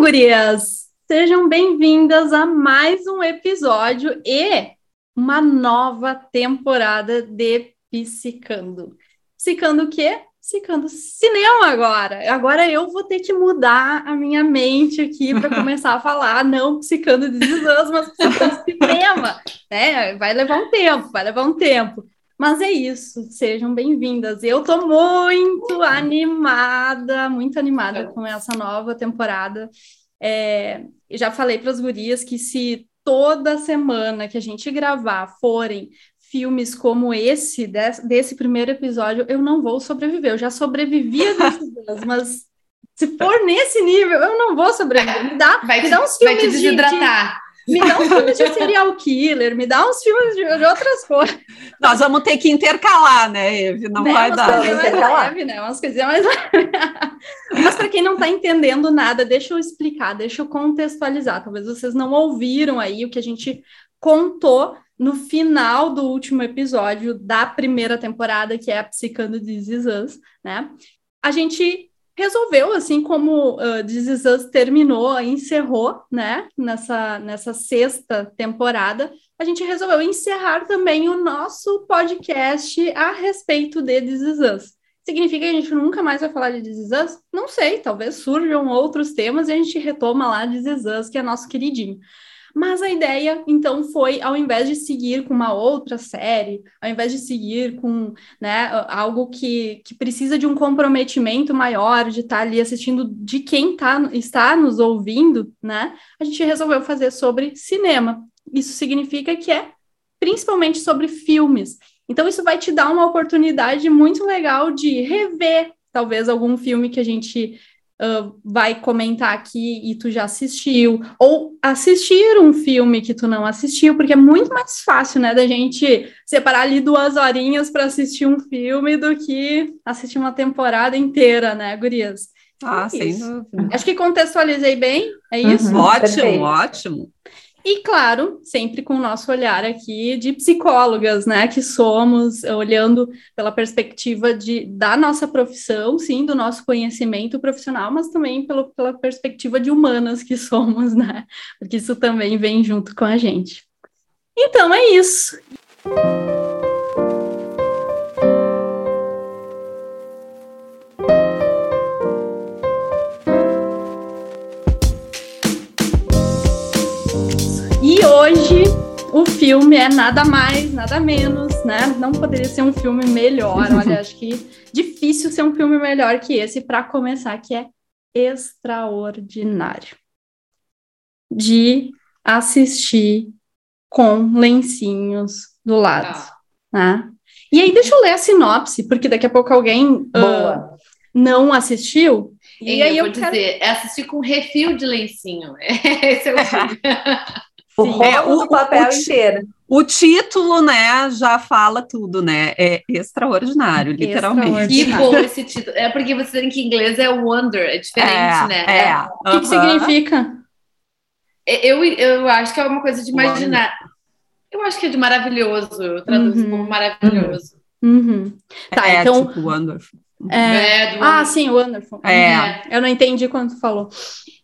Então, gurias, sejam bem-vindas a mais um episódio e uma nova temporada de Psicando. Psicando o quê? Psicando cinema agora. Agora eu vou ter que mudar a minha mente aqui para começar a falar, não psicando de desastres, mas psicando cinema. Né? Vai levar um tempo, vai levar um tempo. Mas é isso, sejam bem-vindas. Eu estou muito animada, muito animada com essa nova temporada. É, já falei para as gurias que se toda semana que a gente gravar forem filmes como esse, desse, desse primeiro episódio, eu não vou sobreviver. Eu já sobrevivi a desses mas se for nesse nível, eu não vou sobreviver. Me dá, vai me te, dá uns filmes vai te desidratar. De, de me dá uns filmes de serial killer, me dá uns filmes de, de outras coisas. Nós vamos ter que intercalar, né, Eve? Não né? vai umas dar. Coisas mais leve, né? Umas coisinhas mais Mas para quem não está entendendo nada, deixa eu explicar, deixa eu contextualizar. Talvez vocês não ouviram aí o que a gente contou no final do último episódio da primeira temporada, que é a Psicando This Is Us, né? A gente resolveu, assim como uh, This Is Us terminou, encerrou, né, nessa, nessa sexta temporada, a gente resolveu encerrar também o nosso podcast a respeito de This Is Us. Significa que a gente nunca mais vai falar de This Is Us? Não sei, talvez surjam outros temas e a gente retoma lá This Is Us, que é nosso queridinho. Mas a ideia, então, foi, ao invés de seguir com uma outra série, ao invés de seguir com né, algo que, que precisa de um comprometimento maior, de estar ali assistindo de quem tá, está nos ouvindo, né, a gente resolveu fazer sobre cinema. Isso significa que é principalmente sobre filmes. Então, isso vai te dar uma oportunidade muito legal de rever, talvez, algum filme que a gente uh, vai comentar aqui e tu já assistiu, ou assistir um filme que tu não assistiu, porque é muito mais fácil, né, da gente separar ali duas horinhas para assistir um filme do que assistir uma temporada inteira, né, gurias? Ah, é sem dúvida. Acho que contextualizei bem, é isso? Uhum, ótimo, perfeito. ótimo. E claro, sempre com o nosso olhar aqui de psicólogas, né, que somos, olhando pela perspectiva de, da nossa profissão, sim, do nosso conhecimento profissional, mas também pelo, pela perspectiva de humanas que somos, né, porque isso também vem junto com a gente. Então é isso. Filme é nada mais, nada menos, né? Não poderia ser um filme melhor. Olha, acho que difícil ser um filme melhor que esse para começar, que é extraordinário. De assistir com lencinhos do lado, ah. né? E aí deixa eu ler a sinopse, porque daqui a pouco alguém uh, não assistiu. E, e aí eu, eu quero... dizer, é assistir com refil de lencinho. Esse é o rolo é, o, do papel o, inteiro. O título, né, já fala tudo, né? É extraordinário, literalmente. Que bom esse título. É porque você tem que em inglês é wonder, é diferente, é, né? É. O que, uh -huh. que significa? Eu, eu acho que é uma coisa de imaginar. Eu acho que é de maravilhoso. Eu traduzo uhum. como maravilhoso. Uhum. Tá, é, então. Tipo wonderful. É, é ah, sim, wonderful. É. Uhum. Eu não entendi quando tu falou.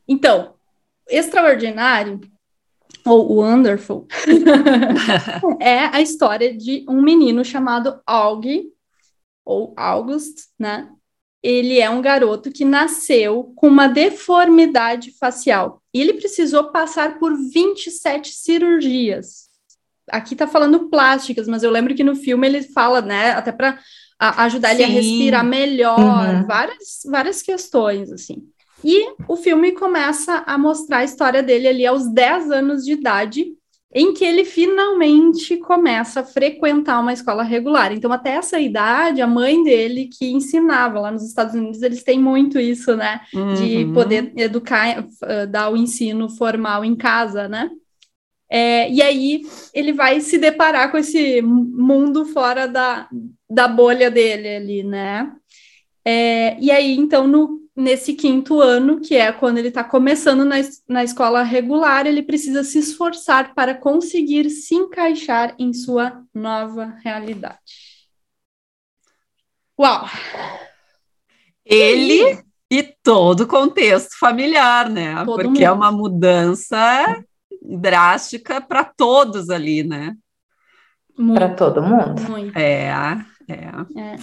Então, extraordinário ou Wonderful, é a história de um menino chamado Aug, ou August, né? Ele é um garoto que nasceu com uma deformidade facial e ele precisou passar por 27 cirurgias. Aqui tá falando plásticas, mas eu lembro que no filme ele fala, né, até para ajudar Sim. ele a respirar melhor, uhum. várias, várias questões, assim. E o filme começa a mostrar a história dele ali aos 10 anos de idade, em que ele finalmente começa a frequentar uma escola regular. Então, até essa idade, a mãe dele que ensinava lá nos Estados Unidos, eles têm muito isso, né? Uhum. De poder educar, uh, dar o ensino formal em casa, né? É, e aí ele vai se deparar com esse mundo fora da, da bolha dele ali, né? É, e aí, então, no nesse quinto ano, que é quando ele está começando na, na escola regular, ele precisa se esforçar para conseguir se encaixar em sua nova realidade. Uau! Ele E todo o contexto familiar, né? Todo Porque mundo. é uma mudança drástica para todos ali, né? Para todo mundo. Muito. É, é. É.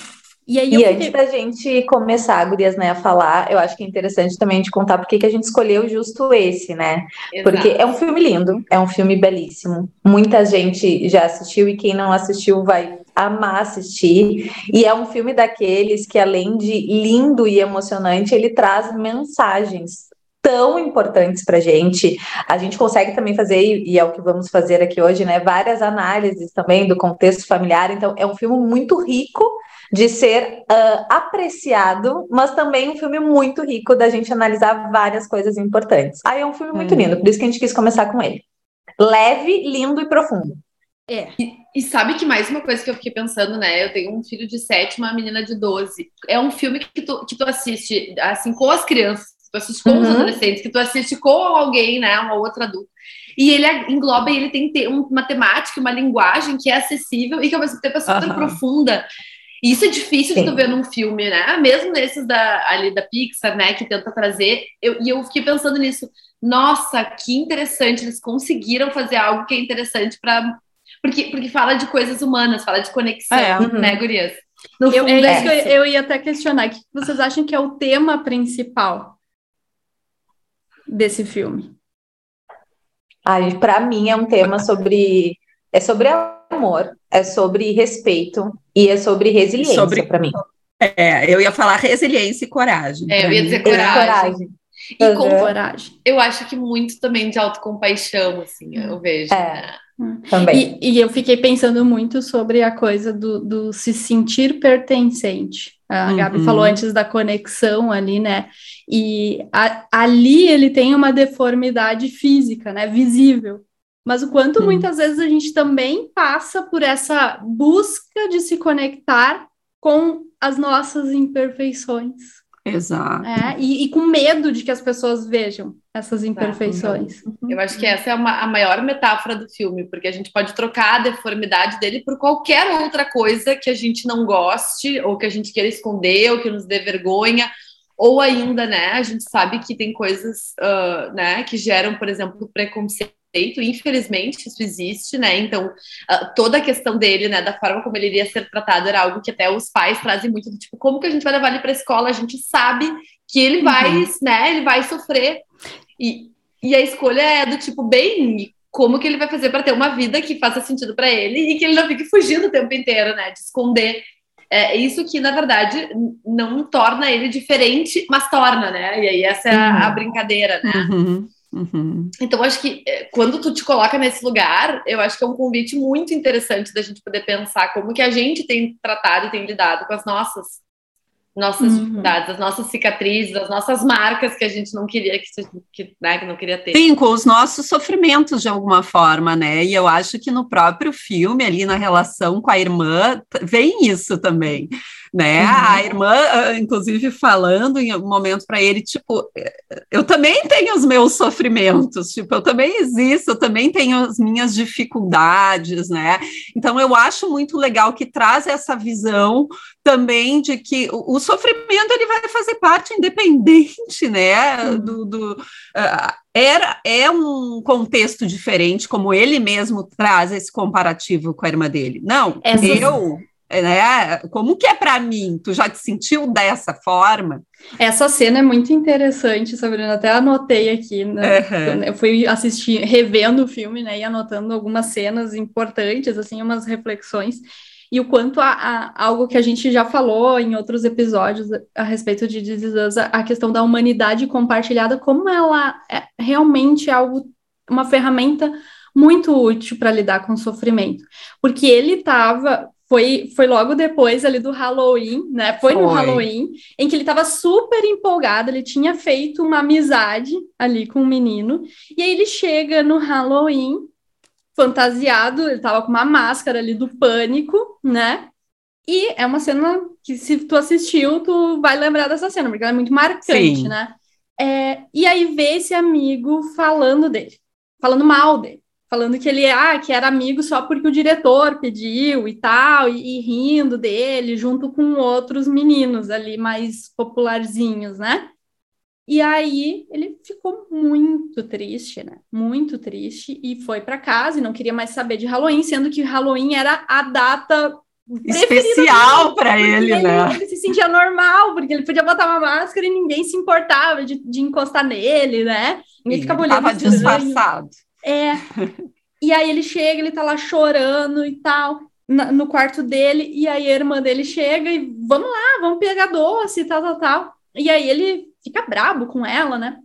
E aí E fiquei- antes da gente começar, Gurias, né, a falar, eu acho que é interessante também de contar porque que a gente escolheu justo esse, né? Porque Exato. é um filme lindo, é um filme belíssimo. Muita gente já assistiu e quem não assistiu vai amar assistir. E é um filme daqueles que, além de lindo e emocionante, ele traz mensagens tão importantes pra gente. A gente consegue também fazer, e e é o que vamos fazer aqui hoje, né? Várias análises também do contexto familiar. Então, é um filme muito rico de ser ah, apreciado, mas também um filme muito rico da gente analisar várias coisas importantes. Aí é um filme muito Hum. lindo, por isso que a gente quis começar com ele. Leve, lindo e profundo. É. E sabe que mais uma coisa que eu fiquei pensando, né? Eu tenho um filho de 7, uma menina de 12. É um filme que tu, que tu assiste, assim, com as crianças, tu assiste com os Uhum. adolescentes, que tu assiste com alguém, né? Um outro adulto. E ele engloba e ele tem te- um- uma temática, uma linguagem que é acessível e que ao mesmo tempo é super Aham. profunda. E isso é difícil de Sim. tu ver num filme, né? Mesmo nesses da, ali da Pixar, né? Que tenta trazer. Eu, e eu fiquei pensando nisso. Nossa, que interessante. Eles conseguiram fazer algo que é interessante para porque, porque fala de coisas humanas, fala de conexão, É. Uhum. né, Gurias? No Eu, fundo, é é isso que eu, eu ia até questionar. O que vocês acham que é o tema principal desse filme? Aí, para mim, é um tema sobre é sobre amor, é sobre respeito e é sobre resiliência Sobre- para mim. É, eu ia falar resiliência e coragem. É, eu ia dizer E coragem. coragem. E com- Uhum. Coragem. eu acho que muito também de autocompaixão, assim, eu vejo. É. né? Também. E, e eu fiquei pensando muito sobre a coisa do, do se sentir pertencente. A Uhum. Gabi falou antes da conexão ali, né? E a- ali ele tem uma deformidade física, né? Visível. Mas o quanto Hum. muitas vezes a gente também passa por essa busca de se conectar com as nossas imperfeições. Exato. É, e, e com medo de que as pessoas vejam essas imperfeições. Eu acho que essa é uma- a maior metáfora do filme, porque a gente pode trocar a deformidade dele por qualquer outra coisa que a gente não goste, ou que a gente queira esconder, ou que nos dê vergonha, ou ainda, né, a gente sabe que tem coisas, ah, né, que geram, por exemplo, preconceito, infelizmente isso existe, né, então ah, toda a questão dele, né, da forma como ele iria ser tratado era algo que até os pais trazem muito, do tipo, como que a gente vai levar ele para a escola? A gente sabe que ele vai, Uhum. né, ele vai sofrer, e, e a escolha é do tipo, bem, como que ele vai fazer para ter uma vida que faça sentido para ele e que ele não fique fugindo o tempo inteiro, né? De esconder. É isso que, na verdade, não torna ele diferente, mas torna, né? E aí essa é a, Uhum. a brincadeira, né? Uhum, uhum. Então, acho que eh, quando tu te coloca nesse lugar, eu acho que é um convite muito interessante da gente poder pensar como que a gente tem tratado e tem lidado com as nossas nossas Uhum. dificuldades, as nossas cicatrizes, as nossas marcas que a gente não queria que, que, né, que não queria ter. Sim, com os nossos sofrimentos de alguma forma, né? E eu acho que no próprio filme, ali na relação com a irmã, vem isso também, né? Uhum. A irmã, ah, inclusive, falando em algum momento para ele, tipo, eu também tenho os meus sofrimentos, tipo, eu também existo, eu também tenho as minhas dificuldades, né? Então, eu acho muito legal que traz essa visão também de que o, o sofrimento ele vai fazer parte independente, né? Uhum. Do, do, ah, era é um contexto diferente, como ele mesmo traz esse comparativo com a irmã dele. Não, Essas- eu, né? Como que é para mim? Tu já te sentiu dessa forma? Essa cena é muito interessante, Sabrina. Até anotei aqui, né? Uhum. Eu fui assistir, revendo o filme, né? E anotando algumas cenas importantes, assim, umas reflexões. E o quanto a, a- algo que a gente já falou em outros episódios a, respeito de This a, a questão da humanidade compartilhada, como ela é realmente algo, uma ferramenta muito útil para lidar com o sofrimento. Porque ele estava, foi, foi logo depois ali do Halloween, né? Foi, no Foi. Halloween, em que ele estava super empolgado, ele tinha feito uma amizade ali com o menino, e aí ele chega no Halloween fantasiado, ele tava com uma máscara ali do pânico, né? E é uma cena que, se tu assistiu, tu vai lembrar dessa cena, porque ela é muito marcante, Sim. né? É, e aí vê esse amigo falando dele, falando mal dele, falando que ele ah, que era amigo só porque o diretor pediu e tal, e, e rindo dele, junto com outros meninos ali mais popularzinhos, né? E aí ele ficou muito triste, né? Muito triste e foi para casa e não queria mais saber de Halloween, sendo que Halloween era a data especial para ele, ele, né? Ele se sentia normal, porque ele podia botar uma máscara e ninguém se importava de, de encostar nele, né? Ninguém ficava olhando. Tava disfarçado. É. E aí ele chega, ele tá lá chorando e tal, na, no quarto dele, e aí a irmã dele chega e vamos lá, vamos pegar doce e tal, tal, tal. E aí ele fica brabo com ela, né?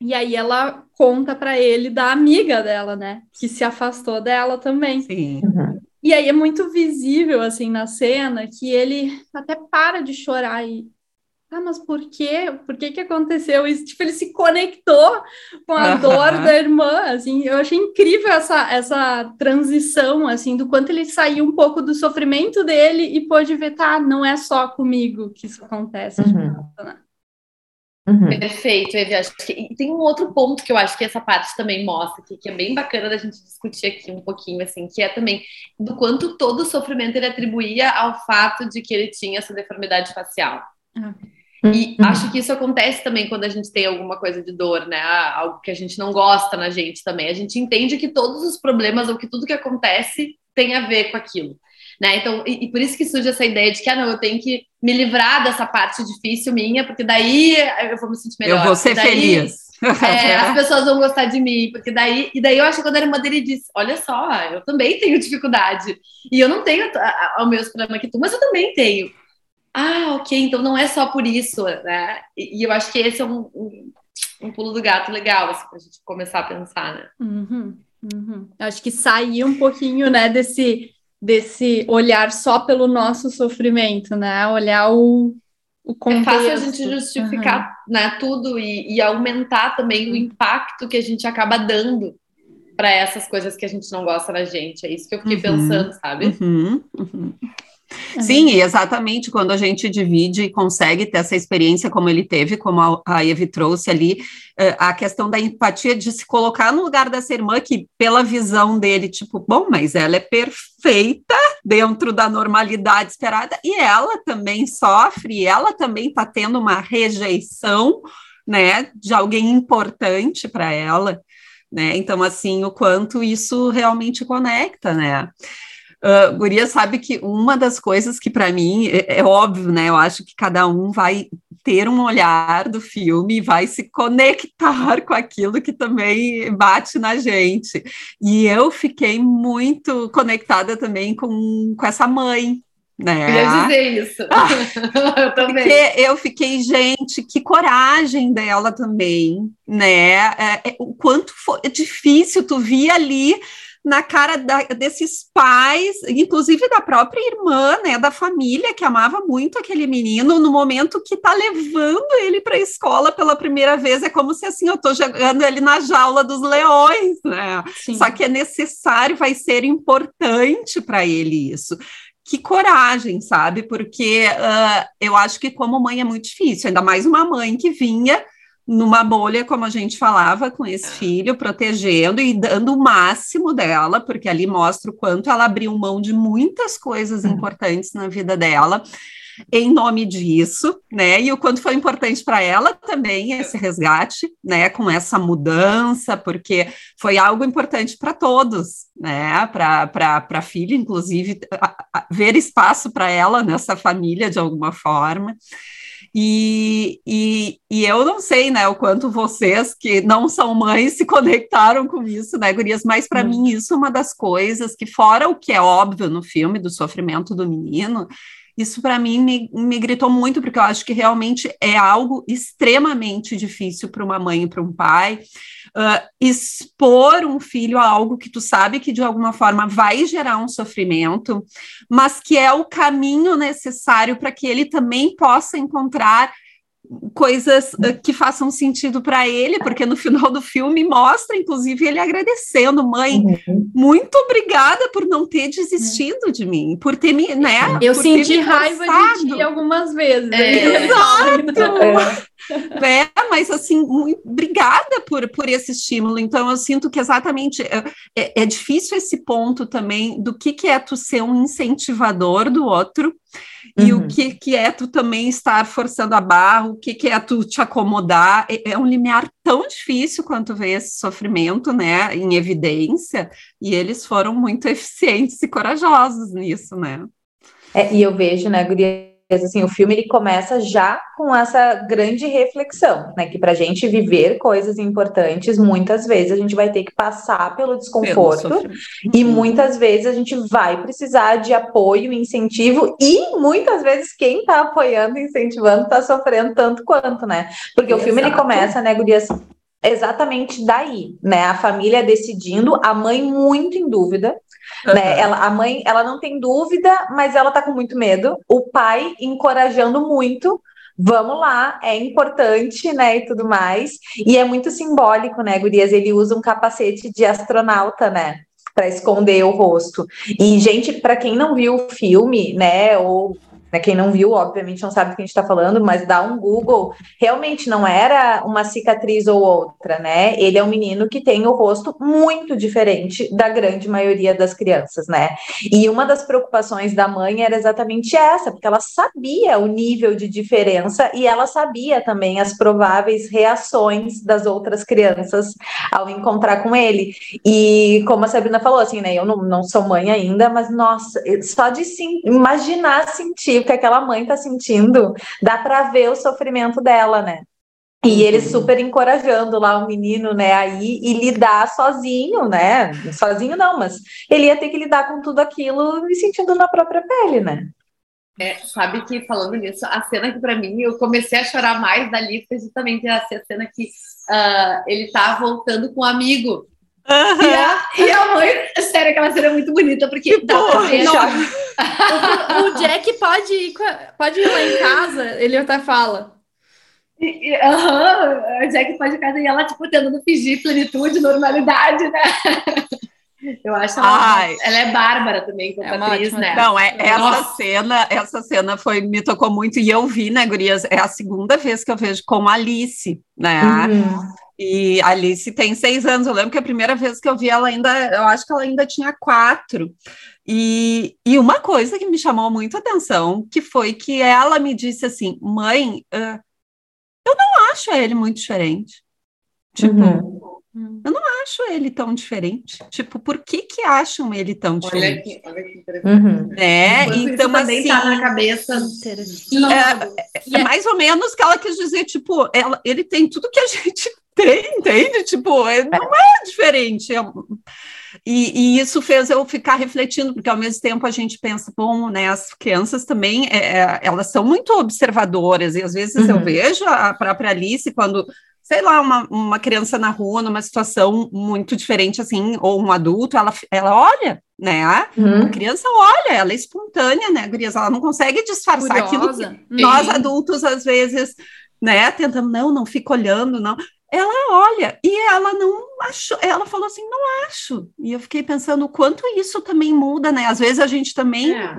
E aí ela conta para ele da amiga dela, né? Que se afastou dela também. Sim. Uhum. E aí é muito visível, assim, na cena, que ele até para de chorar e. Ah, mas por quê? Por que que aconteceu isso? Tipo, ele se conectou com a dor da irmã, assim. Eu achei incrível essa, essa transição, assim, do quanto ele saiu um pouco do sofrimento dele e pôde ver, tá, não é só comigo que isso acontece. Uhum. Né? Uhum. Perfeito, Evi. Acho que, e tem um outro ponto que eu acho que essa parte também mostra, que, que é bem bacana da gente discutir aqui um pouquinho, assim, que é também do quanto todo o sofrimento ele atribuía ao fato de que ele tinha essa deformidade facial. Uhum. E uhum. acho que isso acontece também quando a gente tem alguma coisa de dor, né? Ah, algo que a gente não gosta na gente também. A gente entende que todos os problemas ou que tudo que acontece tem a ver com aquilo. Né? Então, e, e, por isso que surge essa ideia de que, ah, não, eu tenho que me livrar dessa parte difícil minha, porque daí eu vou me sentir melhor. Eu vou ser daí, feliz. É, as pessoas vão gostar de mim, porque daí, e daí eu acho que quando a irmã dele disse, olha só, eu também tenho dificuldade, e eu não tenho o mesmo problema que tu, mas eu também tenho. Ah, ok, então não é só por isso, né? E, e eu acho que esse é um, um, um pulo do gato legal, assim, pra gente começar a pensar, né? Uhum, uhum. Acho que sair um pouquinho, né, desse desse olhar só pelo nosso sofrimento, né? Olhar o, o contexto. É fácil a gente justificar uhum. né, tudo e, e, aumentar também o impacto que a gente acaba dando para essas coisas que a gente não gosta da gente. É isso que eu fiquei uhum. pensando, sabe? Uhum. Uhum. Sim, exatamente quando a gente divide e consegue ter essa experiência como ele teve, como a Eve trouxe ali, eh, a questão da empatia de se colocar no lugar dessa irmã que, pela visão dele, tipo, bom, mas ela é perfeita dentro da normalidade esperada e ela também sofre, ela também está tendo uma rejeição, né, de alguém importante para ela, né? Então, assim, o quanto isso realmente conecta, né? Uh, Guria sabe que uma das coisas que para mim é, é, óbvio, né? Eu acho que cada um vai ter um olhar do filme e vai se conectar com aquilo que também bate na gente. E eu fiquei muito conectada também com, com essa mãe, né? Queria dizer isso. eu também. Porque eu fiquei, gente, que coragem dela também, né? É, é, o quanto foi difícil tu vir ali na cara da, desses pais, inclusive da própria irmã, né, da família que amava muito aquele menino, no momento que tá levando ele para a escola pela primeira vez, é como se assim, eu tô jogando ele na jaula dos leões, né? Sim. Só que é necessário, vai ser importante para ele isso que coragem, sabe? Porque uh, eu acho que como mãe é muito difícil, ainda mais uma mãe que vinha numa bolha, como a gente falava, com esse é. filho, protegendo e dando o máximo dela, porque ali mostra o quanto ela abriu mão de muitas coisas uhum. importantes na vida dela em nome disso, né? E o quanto foi importante para ela também esse resgate, né? Com essa mudança, porque foi algo importante para todos, né? Para a filha, inclusive, a, a, ver espaço para ela nessa família de alguma forma. E, e, e eu não sei, né, o quanto vocês que não são mães se conectaram com isso, né, Gurias? Mas para hum. mim, isso é uma das coisas que, fora o que é óbvio no filme do sofrimento do menino, isso para mim me, me gritou muito, porque eu acho que realmente é algo extremamente difícil para uma mãe e para um pai. Uh, expor um filho a algo que tu sabe que de alguma forma vai gerar um sofrimento, mas que é o caminho necessário para que ele também possa encontrar coisas uh, que façam sentido para ele, porque no final do filme mostra, inclusive, ele agradecendo, mãe, uhum. muito obrigada por não ter desistido de mim, por ter me, né? Eu senti raiva de ti algumas vezes. É. Exato. É. é, mas assim, muito, obrigada por, por esse estímulo. Então, eu sinto que exatamente é, é, é difícil esse ponto também do que, que é tu ser um incentivador do outro e uhum. o que, que é tu também estar forçando a barra, o que, que é tu te acomodar. É, é um limiar tão difícil quanto ver esse sofrimento, né, em evidência, e eles foram muito eficientes e corajosos nisso, né? É, e eu vejo, né, Guria, assim, o filme ele começa já com essa grande reflexão, né? Que para a gente viver coisas importantes, muitas vezes a gente vai ter que passar pelo desconforto e muitas vezes a gente vai precisar de apoio, incentivo e muitas vezes quem está apoiando, incentivando, está sofrendo tanto quanto, né? Porque Exato. o filme ele começa, né, Gurias? Exatamente daí, né? A família decidindo, a mãe muito em dúvida, Uhum. Né? Ela, a mãe, ela não tem dúvida, mas ela tá com muito medo. O pai encorajando muito. Vamos lá, é importante, né, e tudo mais. E é muito simbólico, né, Gurias? Ele usa um capacete de astronauta, né? para esconder o rosto. E, gente, para quem não viu o filme, né, ou né, quem não viu, obviamente, não sabe do que a gente está falando, mas dá um Google. Realmente não era uma cicatriz ou outra, né? Ele é um menino que tem o rosto muito diferente da grande maioria das crianças, né? E uma das preocupações da mãe era exatamente essa, porque ela sabia o nível de diferença e ela sabia também as prováveis reações das outras crianças ao encontrar com ele. E como a Sabrina falou, assim, né? Eu não, não sou mãe ainda, mas nossa, só de sim, imaginar sentir o que aquela mãe tá sentindo, dá para ver o sofrimento dela, né? E ele uhum. super encorajando lá o menino, né, aí e lidar sozinho, né? Sozinho não, mas ele ia ter que lidar com tudo aquilo e sentindo na própria pele, né? É, sabe que falando nisso, a cena que para mim eu comecei a chorar mais dali foi justamente a cena que uh, ele tá voltando com um amigo Uhum. E, a, e a mãe, sério, aquela cena é muito bonita, porque que dá pra ver. o, o, Jack pode ir, pode ir lá em casa, ele até fala. Aham, uhum, o Jack pode ir em casa e ela, tipo, tentando fingir plenitude, normalidade, né? Eu acho ela, ela é bárbara também como é atriz, né? Não, é, essa cena, essa cena foi, me tocou muito, e eu vi, né, Gurias? É a segunda vez que eu vejo com Alice, né? Uhum. E a Alice tem seis anos. Eu lembro que a primeira vez que eu vi ela ainda, eu acho que ela ainda tinha quatro. E, e uma coisa que me chamou muito a atenção, que foi que ela me disse assim, mãe, uh, eu não acho ele muito diferente. Tipo, uhum. Hum. Eu não acho ele tão diferente. Tipo, por que que acham ele tão diferente? Olha aqui, olha que interessante. Uhum. É, então assim, tá na cabeça. É, é, mais ou menos que ela quis dizer, tipo, ela, ele tem tudo que a gente tem, entende? Tipo, é, não é diferente. É, e, e, isso fez eu ficar refletindo, porque ao mesmo tempo a gente pensa, bom, né, as crianças também, é, é elas são muito observadoras, e às vezes uhum. eu vejo a própria Alice quando sei lá, uma, uma criança na rua, numa situação muito diferente, assim, ou um adulto, ela, ela olha, né? Uhum. A criança olha, ela é espontânea, né, Gurias? Ela não consegue disfarçar Curiosa. aquilo que nós adultos, às vezes, né, tentamos, não, não fica olhando, não ela olha e ela não achou, ela falou assim, não acho. E eu fiquei pensando o quanto isso também muda, né? Às vezes a gente também, é.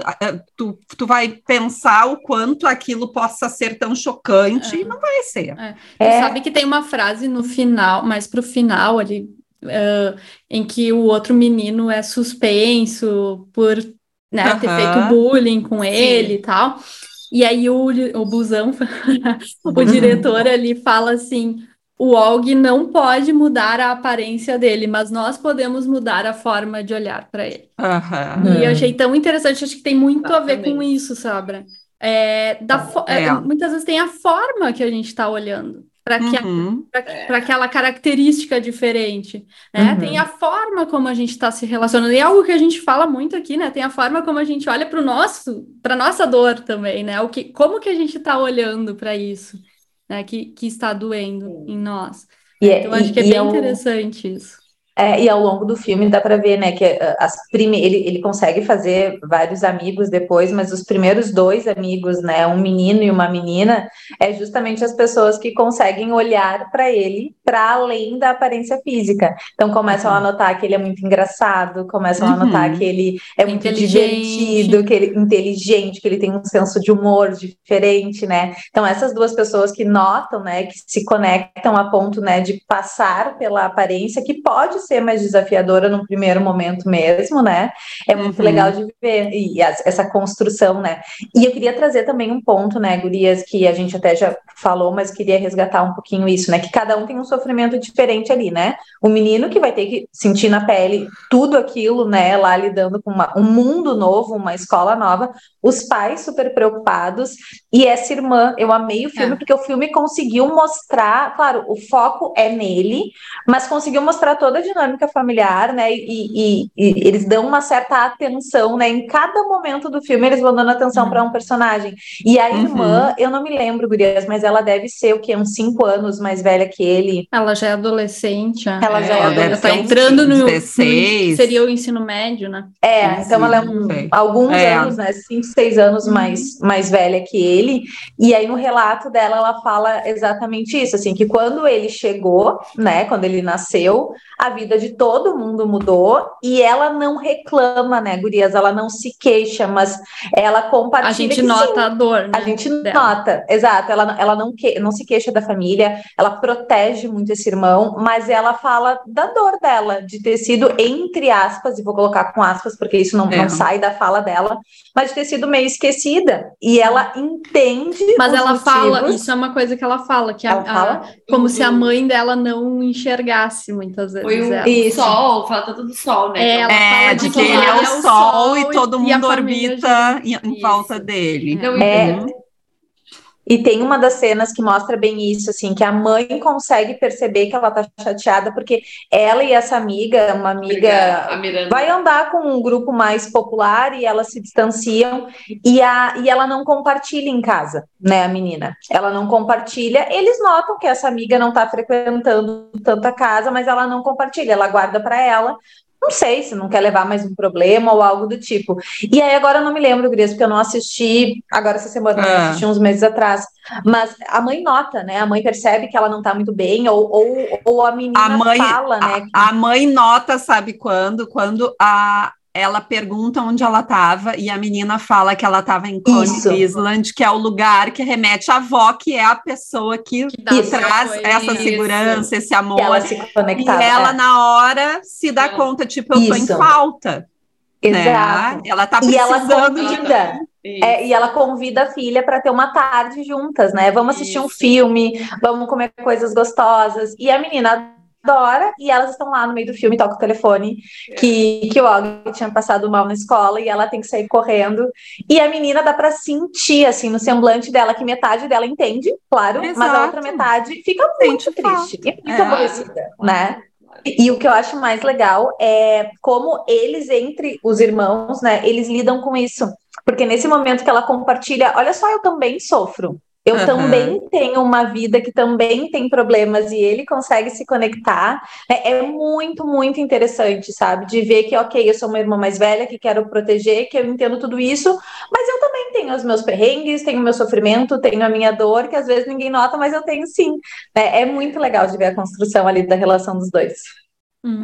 tu, tu vai pensar o quanto aquilo possa ser tão chocante é. e não vai ser. É. é. sabe que tem uma frase no final, mas para o final ali, uh, em que o outro menino é suspenso por né, ter feito bullying com Sim. ele e tal. E aí o, o busão, o diretor ali fala assim o Og não pode mudar a aparência dele, mas nós podemos mudar a forma de olhar para ele. Uhum. E eu achei tão interessante, acho que tem muito Exatamente. a ver com isso, Sabra. É, da é. É, muitas vezes tem a forma que a gente está olhando para uhum. aquela característica diferente, né? Uhum. Tem a forma como a gente está se relacionando, e é algo que a gente fala muito aqui, né? Tem a forma como a gente olha para o nosso, para nossa dor também, né? O que, como que a gente está olhando para isso né, que, que está doendo em nós. E é, então, acho que é bem interessante isso. É, e ao longo do filme dá para ver, né, que eh, as prime... ele, ele consegue fazer vários amigos depois, mas os primeiros dois amigos, né, um menino e uma menina, é justamente as pessoas que conseguem olhar para ele para além da aparência física. Então começam uhum. a notar que ele é muito engraçado, começam uhum. a notar que ele é muito divertido, que ele é inteligente, que ele tem um senso de humor diferente, né? Então essas duas pessoas que notam, né, que se conectam a ponto, né, de passar pela aparência que pode ser mais desafiadora no primeiro momento mesmo, né? É muito uhum. legal de ver e essa construção, né? E eu queria trazer também um ponto, né, Gurias, que a gente até já falou, mas queria resgatar um pouquinho isso, né? Que cada um tem um sofrimento diferente ali, né? O menino que vai ter que sentir na pele tudo aquilo, né? Lá lidando com uma, um mundo novo, uma escola nova, os pais super preocupados e essa irmã, eu amei o filme é. porque o filme conseguiu mostrar, claro, o foco é nele, mas conseguiu mostrar toda a dinâmica familiar, né? E, e, e eles dão uma certa atenção, né? Em cada momento do filme eles vão dando atenção uhum. para um personagem. E a uhum. irmã, eu não me lembro, Gurias, mas ela deve ser o que uns cinco anos mais velha que ele. Ela já é adolescente. Ela já é, ela ela tá entrando no, 16. seria o ensino médio, né? É, então ela é um, alguns é. anos, né? Cinco, seis anos uhum. mais, mais velha que ele. E aí no relato dela ela fala exatamente isso, assim, que quando ele chegou, né? Quando ele nasceu, a vida de todo mundo mudou e ela não reclama, né, Gurias? Ela não se queixa, mas ela compartilha. A gente nota sim, a dor. Né, a gente dela. nota, exato. Ela, ela não, que, não se queixa da família, ela protege muito esse irmão, mas ela fala da dor dela, de ter sido, entre aspas, e vou colocar com aspas, porque isso não, é. não sai da fala dela, mas de ter sido meio esquecida. E ela entende. Mas ela motivos. fala, isso é uma coisa que ela fala, que ela a, fala? A, como se a mãe dela não enxergasse muitas vezes. Foi o isso. sol, fala tanto do sol, né? É, ela é, fala de que ele é o sol, sol e todo mundo orbita em, em volta dele. Não, é, e tem uma das cenas que mostra bem isso, assim, que a mãe consegue perceber que ela tá chateada, porque ela e essa amiga, uma amiga, vai andar com um grupo mais popular e elas se distanciam, e, a, e ela não compartilha em casa, né, a menina. Ela não compartilha, eles notam que essa amiga não tá frequentando tanta casa, mas ela não compartilha, ela guarda para ela, não sei se não quer levar mais um problema ou algo do tipo. E aí agora eu não me lembro, Gris, porque eu não assisti agora essa semana, é. assisti uns meses atrás. Mas a mãe nota, né? A mãe percebe que ela não tá muito bem, ou, ou, ou a menina a mãe, fala, né? A, a mãe nota, sabe quando? Quando a, ela pergunta onde ela estava e a menina fala que ela estava em Coney Island, que é o lugar que remete à avó, que é a pessoa que, que traz essa isso. segurança, esse amor. Que ela se e ela, é. na hora, se dá é. conta, tipo, eu isso. tô em falta. Né? Exato. Né? Ela tá precisando e ela convida, de... é, e ela convida a filha para ter uma tarde juntas, né? Vamos assistir isso. um filme, vamos comer coisas gostosas. E a menina adora, e elas estão lá no meio do filme, toca o telefone, que, que o Og tinha passado mal na escola e ela tem que sair correndo. E a menina dá para sentir, assim, no semblante dela, que metade dela entende, claro, Exato. mas a outra metade fica muito Sente triste e muito é. aborrecida, né? E o que eu acho mais legal é como eles, entre os irmãos, né, eles lidam com isso. Porque nesse momento que ela compartilha, olha só, eu também sofro. Eu uhum. também tenho uma vida que também tem problemas e ele consegue se conectar. É, é, muito, muito interessante, sabe? De ver que, ok, eu sou uma irmã mais velha que quero proteger, que eu entendo tudo isso, mas eu também tenho os meus perrengues, tenho o meu sofrimento, tenho a minha dor, que às vezes ninguém nota, mas eu tenho sim. É, é muito legal de ver a construção ali da relação dos dois. Uhum.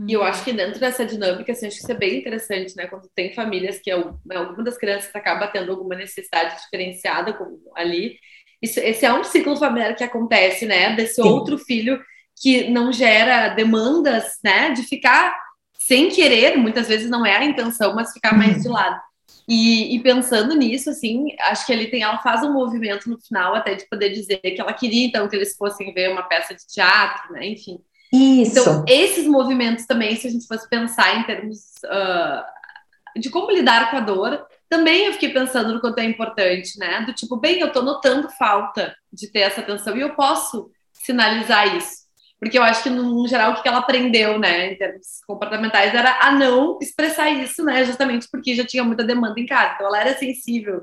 É. E eu acho que dentro dessa dinâmica, assim, acho que isso é bem interessante, né? Quando tem famílias que né, alguma das crianças acaba tendo alguma necessidade diferenciada ali. Isso, esse é um ciclo familiar que acontece, né? Desse Sim. outro filho que não gera demandas, né? De ficar sem querer, muitas vezes não é a intenção, mas ficar mais de lado. E, e, pensando nisso, assim, acho que ele tem, ela faz um movimento no final até de poder dizer que ela queria então que eles fossem ver uma peça de teatro, né? Enfim. Isso. Então, esses movimentos também, se a gente fosse pensar em termos uh, de como lidar com a dor, também eu fiquei pensando no quanto é importante, né? Do tipo, bem, eu tô notando falta de ter essa atenção e eu posso sinalizar isso. Porque eu acho que, no geral, o que ela aprendeu, né, em termos comportamentais, era a não expressar isso, né? Justamente porque já tinha muita demanda em casa. Então, ela era sensível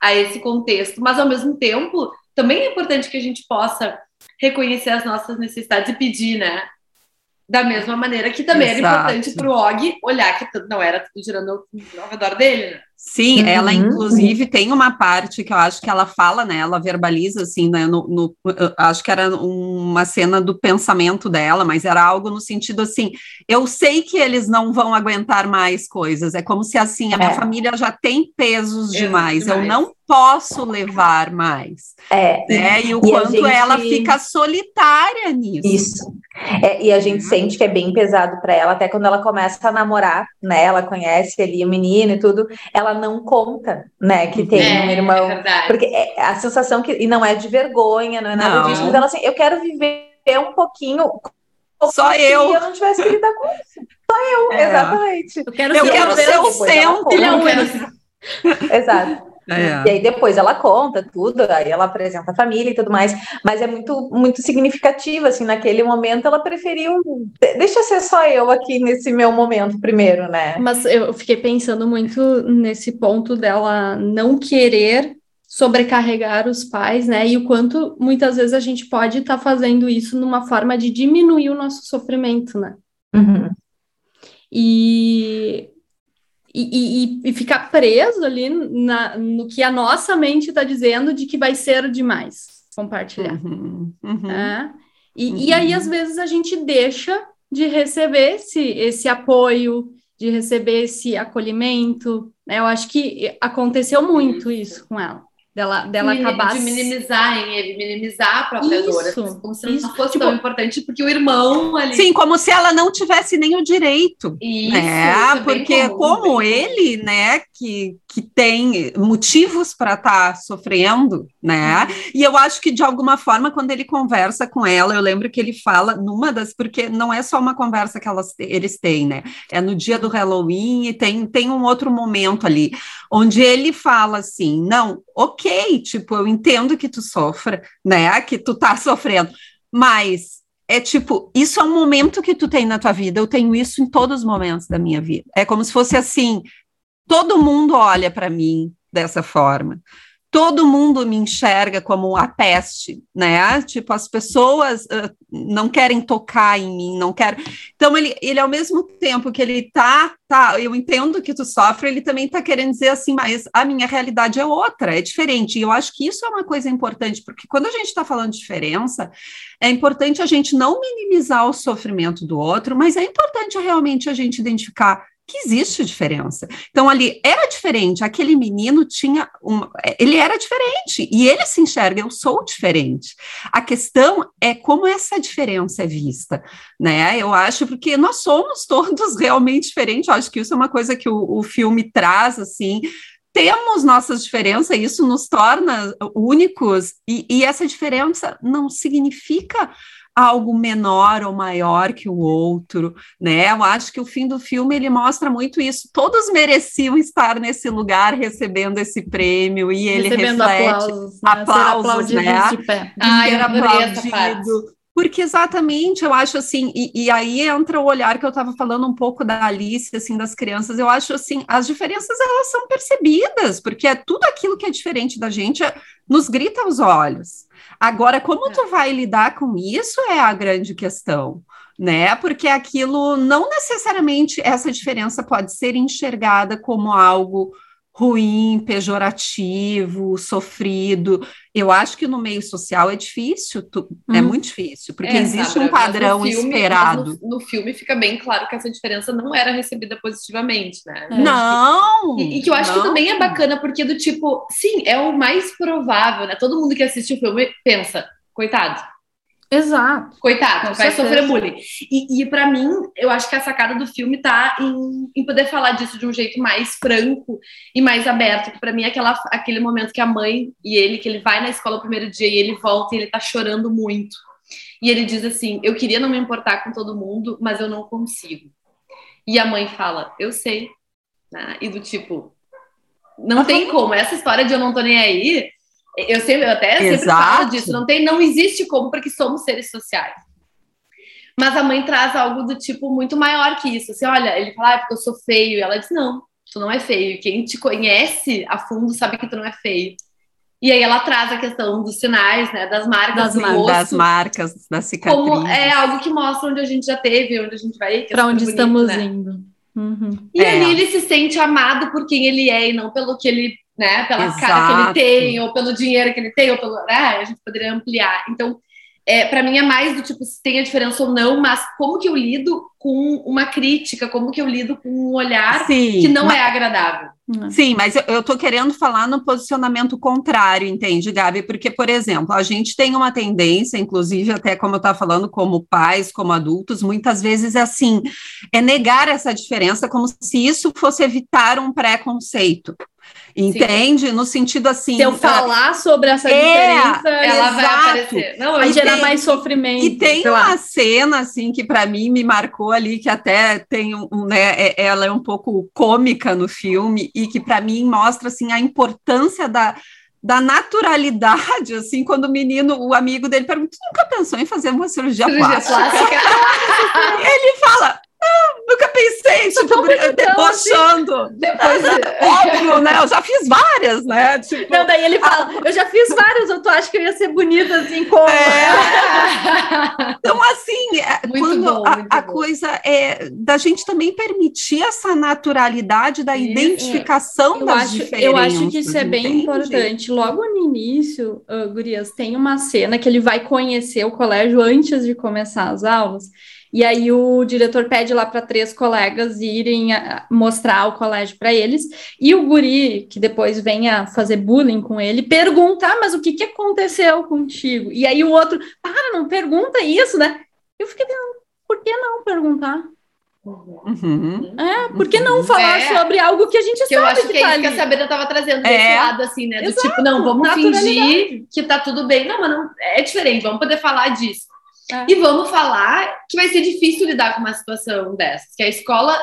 a esse contexto. Mas, ao mesmo tempo, também é importante que a gente possa reconhecer as nossas necessidades e pedir, né? Da mesma maneira que também Exato. era importante para o Og olhar que não era tudo girando ao redor dele, né? Sim, uhum. ela inclusive tem uma parte que eu acho que ela fala, né? Ela verbaliza assim, né? No, no, acho que era uma cena do pensamento dela, mas era algo no sentido assim: eu sei que eles não vão aguentar mais coisas. É como se assim a minha é. família já tem pesos demais. demais. Eu não posso levar mais. É. Né? E o e quanto gente... ela fica solitária nisso. Isso. É, e a gente sente que é bem pesado para ela, até quando ela começa a namorar, né? Ela conhece ali o menino e tudo, ela não conta, né, que tem é, um irmão. É porque é a sensação que. E não é de vergonha, não é nada não. disso, mas ela assim, eu quero viver um pouquinho. Só eu. Se eu não tivesse que lidar com isso. Só eu, é. exatamente. Eu quero, eu quero ser o centro. Exato. É. E aí depois ela conta tudo, aí ela apresenta a família e tudo mais, mas é muito muito significativo assim, naquele momento ela preferiu deixa ser só eu aqui nesse meu momento primeiro, né? Mas eu fiquei pensando muito nesse ponto dela não querer sobrecarregar os pais, né? E o quanto muitas vezes a gente pode estar tá fazendo isso numa forma de diminuir o nosso sofrimento, né? Uhum. E e, e, e, ficar preso ali na, no que a nossa mente está dizendo de que vai ser demais compartilhar. Uhum, uhum, é? e, uhum. e aí, às vezes, a gente deixa de receber esse, esse apoio, de receber esse acolhimento. Né? Eu acho que aconteceu muito isso com ela dela, dela de, acabar. De minimizar em ele, minimizar a própria isso, dor. Como se isso. não fosse tipo, tão importante, porque o irmão ali. Sim, como se ela não tivesse nem o direito. Isso, né? Isso é porque, comum, como ele, né, que, que tem motivos para estar tá sofrendo, né? Uhum. E eu acho que, de alguma forma, quando ele conversa com ela, eu lembro que ele fala numa das. Porque não é só uma conversa que elas, eles têm, né? É no dia do Halloween e tem, tem um outro momento ali, onde ele fala assim: não, ok tipo, eu entendo que tu sofra, né? Que tu tá sofrendo, mas é tipo, isso é um momento que tu tem na tua vida, eu tenho isso em todos os momentos da minha vida. É como se fosse assim, todo mundo olha para mim dessa forma todo mundo me enxerga como a peste, né? Tipo, as pessoas uh, não querem tocar em mim, não querem. Então, ele, ele, ao mesmo tempo que ele tá, tá, eu entendo que tu sofre, ele também tá querendo dizer assim, mas a minha realidade é outra, é diferente. E eu acho que isso é uma coisa importante, porque quando a gente está falando de diferença, é importante a gente não minimizar o sofrimento do outro, mas é importante realmente a gente identificar que existe diferença. Então, ali era diferente, aquele menino tinha uma. Ele era diferente, e ele se enxerga, eu sou diferente. A questão é como essa diferença é vista, né? Eu acho, porque nós somos todos realmente diferentes, eu acho que isso é uma coisa que o, o filme traz, assim. Temos nossas diferenças, isso nos torna únicos, e, e essa diferença não significa algo menor ou maior que o outro, né? Eu acho que o fim do filme ele mostra muito isso. Todos mereciam estar nesse lugar recebendo esse prêmio e ele recebendo reflete aplausos, né? aplausos, né? De pé. Ah, eu aplaudido. Porque exatamente, eu acho assim, e, e, aí entra o olhar que eu estava falando um pouco da Alice, assim, das crianças, eu acho assim, as diferenças elas são percebidas, porque é tudo aquilo que é diferente da gente, é, nos grita aos olhos. Agora, como é. tu vai lidar com isso é a grande questão, né? Porque aquilo não necessariamente essa diferença pode ser enxergada como algo ruim, pejorativo, sofrido. Eu acho que no meio social é difícil, tu, hum. é muito difícil, porque é, existe um padrão filme, esperado. No, no, filme fica bem claro que essa diferença não era recebida positivamente, né? É. Não! E, e, que eu acho não. que também é bacana, porque do tipo, sim, é o mais provável, né? Todo mundo que assiste o filme pensa, coitado, Exato. Coitado, vai certeza. sofrer bullying. E, e para mim, eu acho que a sacada do filme tá em, em, poder falar disso de um jeito mais franco e mais aberto. Que para mim é aquela, aquele momento que a mãe e ele, que ele vai na escola o primeiro dia e ele volta e ele tá chorando muito. E ele diz assim: Eu queria não me importar com todo mundo, mas eu não consigo. E a mãe fala: Eu sei. Né? E do tipo, não tem como. Essa história de eu não tô nem aí eu sempre, eu até Exato. sempre falo disso, não tem, não existe como, porque somos seres sociais. Mas a mãe traz algo do tipo muito maior que isso. Assim, olha, ele fala, ah, porque eu sou feio. E ela diz, não, tu não é feio. Quem te conhece a fundo sabe que tu não é feio. E aí ela traz a questão dos sinais, né, das marcas das, do rosto, das marcas, da cicatriz. Como é algo que mostra onde a gente já teve, onde a gente vai. Para é onde bonito, estamos né? indo. Uhum. E é. ali ele se sente amado por quem ele é e não pelo que ele, né, pela Exato. cara que ele tem, ou pelo dinheiro que ele tem, ou pelo. Né, a gente poderia ampliar. Então, é, para mim é mais do tipo se tem a diferença ou não, mas como que eu lido com uma crítica, como que eu lido com um olhar Sim, que não mas... é agradável. Hum. Sim, mas eu, eu tô querendo falar no posicionamento contrário, entende, Gabi? Porque, por exemplo, a gente tem uma tendência, inclusive, até como eu estava falando, como pais, como adultos, muitas vezes é assim, é negar essa diferença como se isso fosse evitar um preconceito. Entende? Sim. No sentido assim. Se eu falar sobre essa é, diferença, ela exato. vai aparecer. Não, vai gerar mais sofrimento. E tem uma cena, assim, que para mim me marcou ali, que até tem um, né, é, ela é um pouco cômica no filme, e que para mim mostra assim, a importância da, da naturalidade, assim, quando o menino, o amigo dele pergunta, nunca pensou em fazer uma cirurgia, cirurgia plástica? plástica. ele fala, nunca pensei, tipo, debochando. Assim, depois, óbvio, né? Eu já fiz várias, né? Tipo, não, daí ele fala, eu já fiz várias, eu tô, acho que eu ia ser bonita assim como. É. então, assim, é, muito quando bom, a, a coisa é da gente também permitir essa naturalidade da identificação eu das acho, diferenças. Eu acho que isso é bem entende? importante. Logo no início, uh, Gurias, tem uma cena que ele vai conhecer o colégio antes de começar as aulas. E aí o diretor pede lá para três colegas irem mostrar o colégio para eles. E o guri, que depois vem a fazer bullying com ele, pergunta: ah, mas o que, que aconteceu contigo? E aí o outro, para, não pergunta isso, né? Eu fiquei pensando, por que não perguntar? Uhum. É, por que não falar é, sobre algo que a gente que sabe eu acho que, que é tá isso que a Sabrina estava trazendo desse é. lado, assim, né? Do Exato, tipo, não, vamos fingir que tá tudo bem. Não, mas não, é diferente, vamos poder falar disso. É. E vamos falar que vai ser difícil lidar com uma situação dessas, que a escola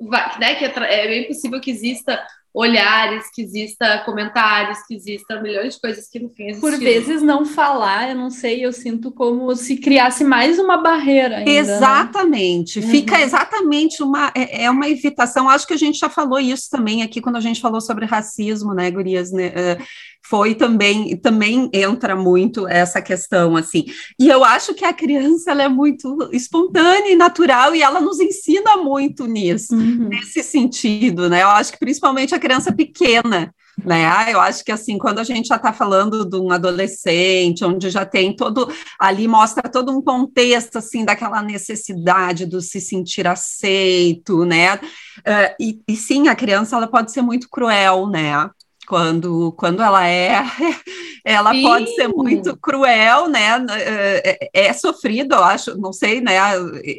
vai, né, que é, é bem possível que exista olhares, que exista comentários, que exista milhões de coisas que no fim existiram. Por vezes não falar, eu não sei, eu sinto como se criasse mais uma barreira. Ainda, né? exatamente, né? fica exatamente uma é, é, uma evitação. Acho que a gente já falou isso também aqui quando a gente falou sobre racismo, né, Gurias? Né? Foi também também entra muito essa questão assim e eu acho que a criança ela é muito espontânea e natural e ela nos ensina muito nisso uhum. nesse sentido né eu acho que principalmente a criança pequena né? Ah, eu acho que assim, quando a gente já está falando de um adolescente, onde já tem todo ali mostra todo um contexto assim daquela necessidade do se sentir aceito, né? Uh, e, e sim, a criança ela pode ser muito cruel, né? Quando, quando ela é, ela Sim. pode ser muito cruel, né? É, é, é, sofrido, eu acho, não sei, né?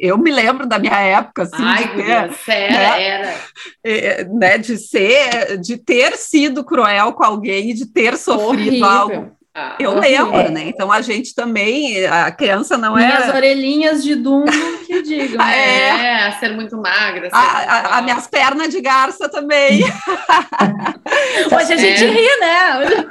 Eu me lembro da minha época, assim, Ai, de ter, sério, né? era. É, né? De ser, de ter sido cruel com alguém e de ter sofrido Horrível. algo ah, eu lembro, é. né? Então a gente também, a criança não é. Minhas orelhinhas de dumbo que digam. é, é, ser muito magra. Ser a, a, minhas pernas de garça também. Hoje a gente é. ri, né?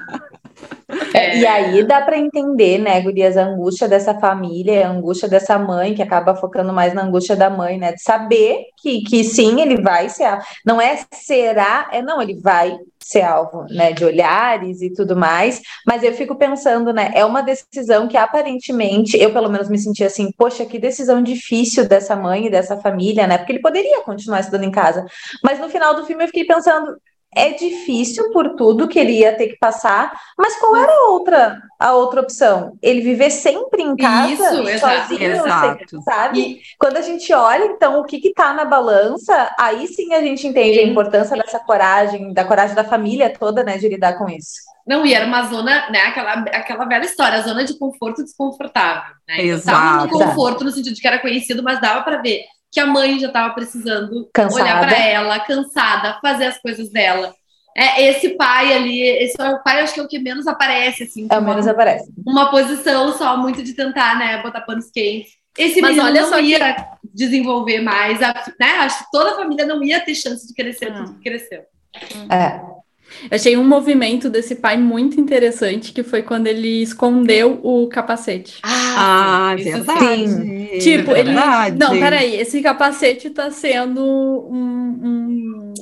É. E aí dá para entender, né, Gurias, a angústia dessa família, a angústia dessa mãe, que acaba focando mais na angústia da mãe, né? De saber que, que sim, ele vai ser. Não é será, é não, ele vai ser alvo, né, de olhares e tudo mais. Mas eu fico pensando, né, é uma decisão que aparentemente, eu pelo menos me senti assim, poxa, que decisão difícil dessa mãe e dessa família, né? Porque ele poderia continuar estudando em casa. Mas no final do filme eu fiquei pensando, é difícil por tudo que ele ia ter que passar, mas qual era a outra, a outra opção? Ele viver sempre em casa, Isso, sozinho, exato. sabe? E... Quando a gente olha, então, o que está na balança, aí sim a gente entende a importância dessa coragem, da coragem da família toda, né, de lidar com isso. Não, e era uma zona, né, aquela, aquela velha história, a zona de conforto desconfortável, né? Exato. Estava no conforto no sentido de que era conhecido, mas dava para ver que a mãe já estava precisando cansada. olhar para ela, cansada, fazer as coisas dela. É, esse pai ali, esse pai acho que é o que menos aparece, assim. É o menos aparece. Uma posição só muito de tentar, né, botar panos quentes. Esse Mas olha não só ia que... desenvolver mais, a, né? Acho que toda a família não ia ter chance de crescer tudo que cresceu. É. Eu achei um movimento desse pai muito interessante, que foi quando ele escondeu o capacete. Ah, ah verdade. Sim. Tipo, verdade. ele. Não, peraí, esse capacete tá sendo um, um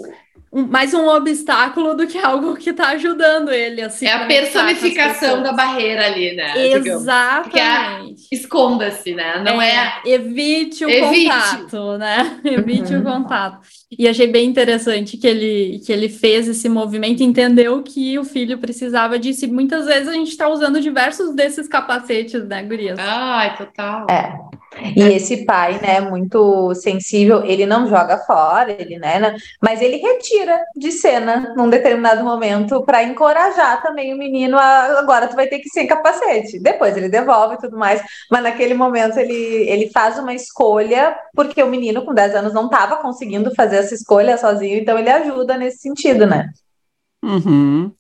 um, mais um obstáculo do que algo que está ajudando ele a se É a personificação da barreira ali, né? Exatamente. Esconda-se, né? Não é, é... Evite o evite. contato, né? Evite uhum. o contato. E achei bem interessante que ele, que ele fez esse movimento, entendeu que o filho precisava disso. E muitas vezes a gente está usando diversos desses capacetes, né, Gurias? Ai, total. É. E esse pai, né, muito sensível, ele não joga fora, ele, né, mas ele retira de cena num determinado momento para encorajar também o menino a agora tu vai ter que ir sem capacete. Depois ele devolve e tudo mais, mas naquele momento ele, ele faz uma escolha porque o menino com 10 anos não estava conseguindo fazer essa escolha sozinho, então ele ajuda nesse sentido, né? Uhum.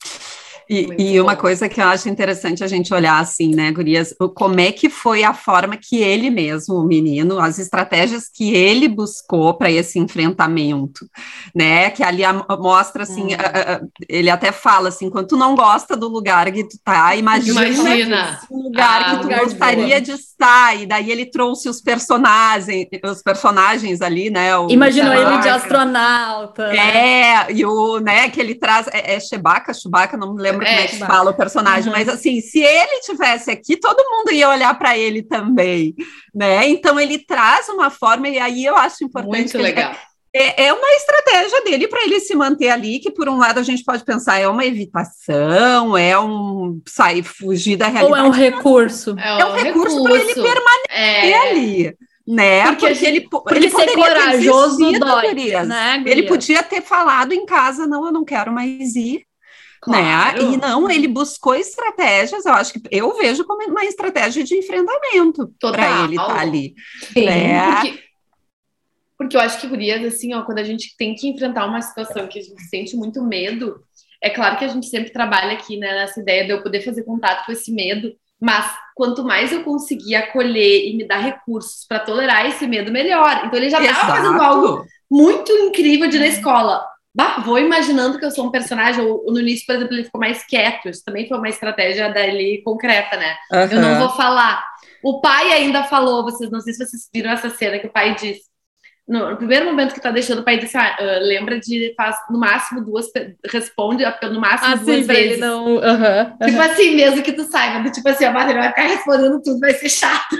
E, e uma coisa que eu acho interessante a gente olhar assim, né, Gurias, como é que foi a forma que ele mesmo, o menino, as estratégias que ele buscou para esse enfrentamento, né? Que ali a, mostra assim, hum. a, a, ele até fala assim, quando tu não gosta do lugar que tu tá, imagina, imagina. um lugar ah, que tu lugar gostaria de, de, estar, e daí ele trouxe os personagens, os personagens ali, né? Imaginou ele de astronauta. Né? É, e o, né, que ele traz, é, é Chewbacca, Chewbacca, não me lembro lembro é, como é que fala o personagem, uhum. mas assim, se ele tivesse aqui, todo mundo ia olhar para ele também, né? Então ele traz uma forma, e aí eu acho importante. Muito legal. É, é uma estratégia dele para ele se manter ali, que por um lado a gente pode pensar é uma evitação, é um sair, fugir da realidade. Ou é um recurso. É um, é um recurso, recurso para ele permanecer é... ali né? Porque, porque ele, porque ele ser corajoso dói, né, Ele podia ter falado em casa, não, eu não quero mais ir. Né? Claro. Né? E não, ele buscou estratégias, eu acho que eu vejo como uma estratégia de enfrentamento para ele estar tá ali. Sim, né? porque, porque eu acho que, Gurias, assim, ó, quando a gente tem que enfrentar uma situação que a gente sente muito medo, é claro que a gente sempre trabalha aqui né, nessa ideia de eu poder fazer contato com esse medo, mas quanto mais eu conseguir acolher e me dar recursos para tolerar esse medo, melhor. Então ele já estava fazendo algo muito incrível de na escola Bah, vou imaginando que eu sou um personagem, ou no início, por exemplo, ele ficou mais quieto, isso também foi uma estratégia dele concreta, né? Uhum. Eu não vou falar. O pai ainda falou, vocês não sei se vocês viram essa cena que o pai disse. No, no primeiro momento que tá deixando, o pai disse: ah, uh, lembra de faz no máximo duas, responde no máximo ah, duas sim, vezes. Não, uhum, uhum. Tipo assim, mesmo que tu saiba, tipo assim, a Marina vai ficar respondendo tudo, vai ser chato.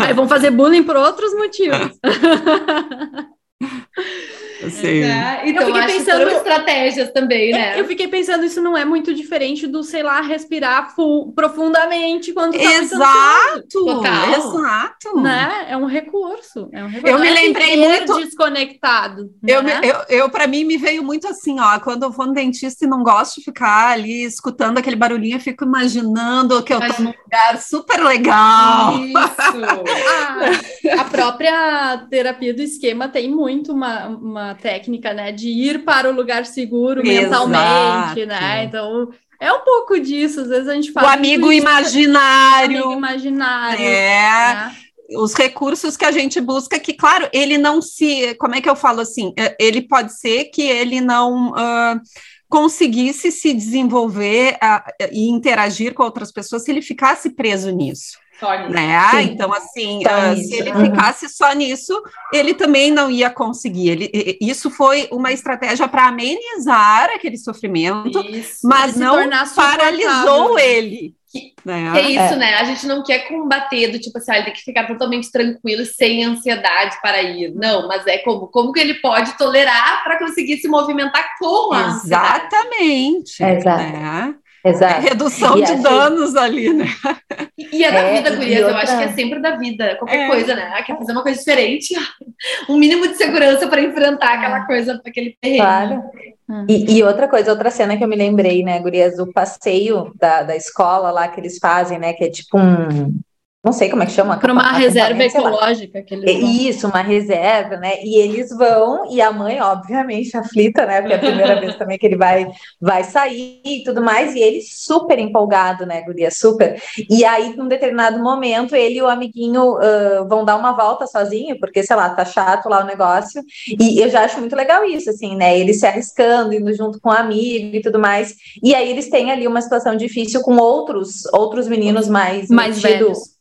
Aí vão fazer bullying por outros motivos. Sim. É, então, eu fiquei pensando estratégias também, né? Eu fiquei pensando, isso não é muito diferente do, sei lá, respirar profundamente quando tá Exato, Total. exato. Né? É um recurso. É um recurso. Eu me é lembrei muito desconectado. Eu, né? eu, eu para mim me veio muito assim, ó, quando eu vou no dentista e não gosto de ficar ali escutando aquele barulhinho, eu fico imaginando que eu tô num lugar super legal. Isso. ah, a própria terapia do esquema tem muito uma, uma técnica, né, de ir para o lugar seguro Exato. mentalmente, né? Então, é um pouco disso, às vezes a gente fala. O amigo imaginário. O amigo imaginário. É. Né? Os recursos que a gente busca, que, claro, ele não se. Como é que eu falo assim? É, ele pode ser que ele não. Uh, conseguisse se desenvolver uh, e interagir com outras pessoas se ele ficasse preso nisso. Né? Ah, então, assim, uh, se ele uhum. ficasse só nisso, ele também não ia conseguir. Ele, isso foi uma estratégia para amenizar aquele sofrimento, isso. mas não paralisou ele. Né? É isso, é. né? A gente não quer combater do tipo assim, ah, ele tem que ficar totalmente tranquilo, sem ansiedade para ir. Não, mas é como, como que ele pode tolerar para conseguir se movimentar com a Exatamente. Exato. Né? Exato. É redução e de danos ali, né? E é da é, vida, Gurias, outra... eu acho que é sempre da vida, qualquer é. coisa, né? Quer fazer uma coisa diferente, um mínimo de segurança para enfrentar aquela é. coisa, aquele terreno. Claro. Hum. E, e, outra coisa, outra cena que eu me lembrei, né, Gurias, do passeio da, da escola lá que eles fazem, né, que é tipo um não sei como é que chama. Para uma reserva ecológica. Que vão. Isso, uma reserva, né? E eles vão, e a mãe, obviamente, aflita, né? Porque é a primeira vez também que ele vai, vai sair e tudo mais, e ele super empolgado, né, Guria? Super. E aí, num determinado momento, ele e o amiguinho uh, vão dar uma volta sozinho, porque, sei lá, tá chato lá o negócio. E eu já acho muito legal isso, assim, né? Eles se arriscando, indo junto com o amigo e tudo mais. E aí eles têm ali uma situação difícil com outros, outros meninos mais, mais velhos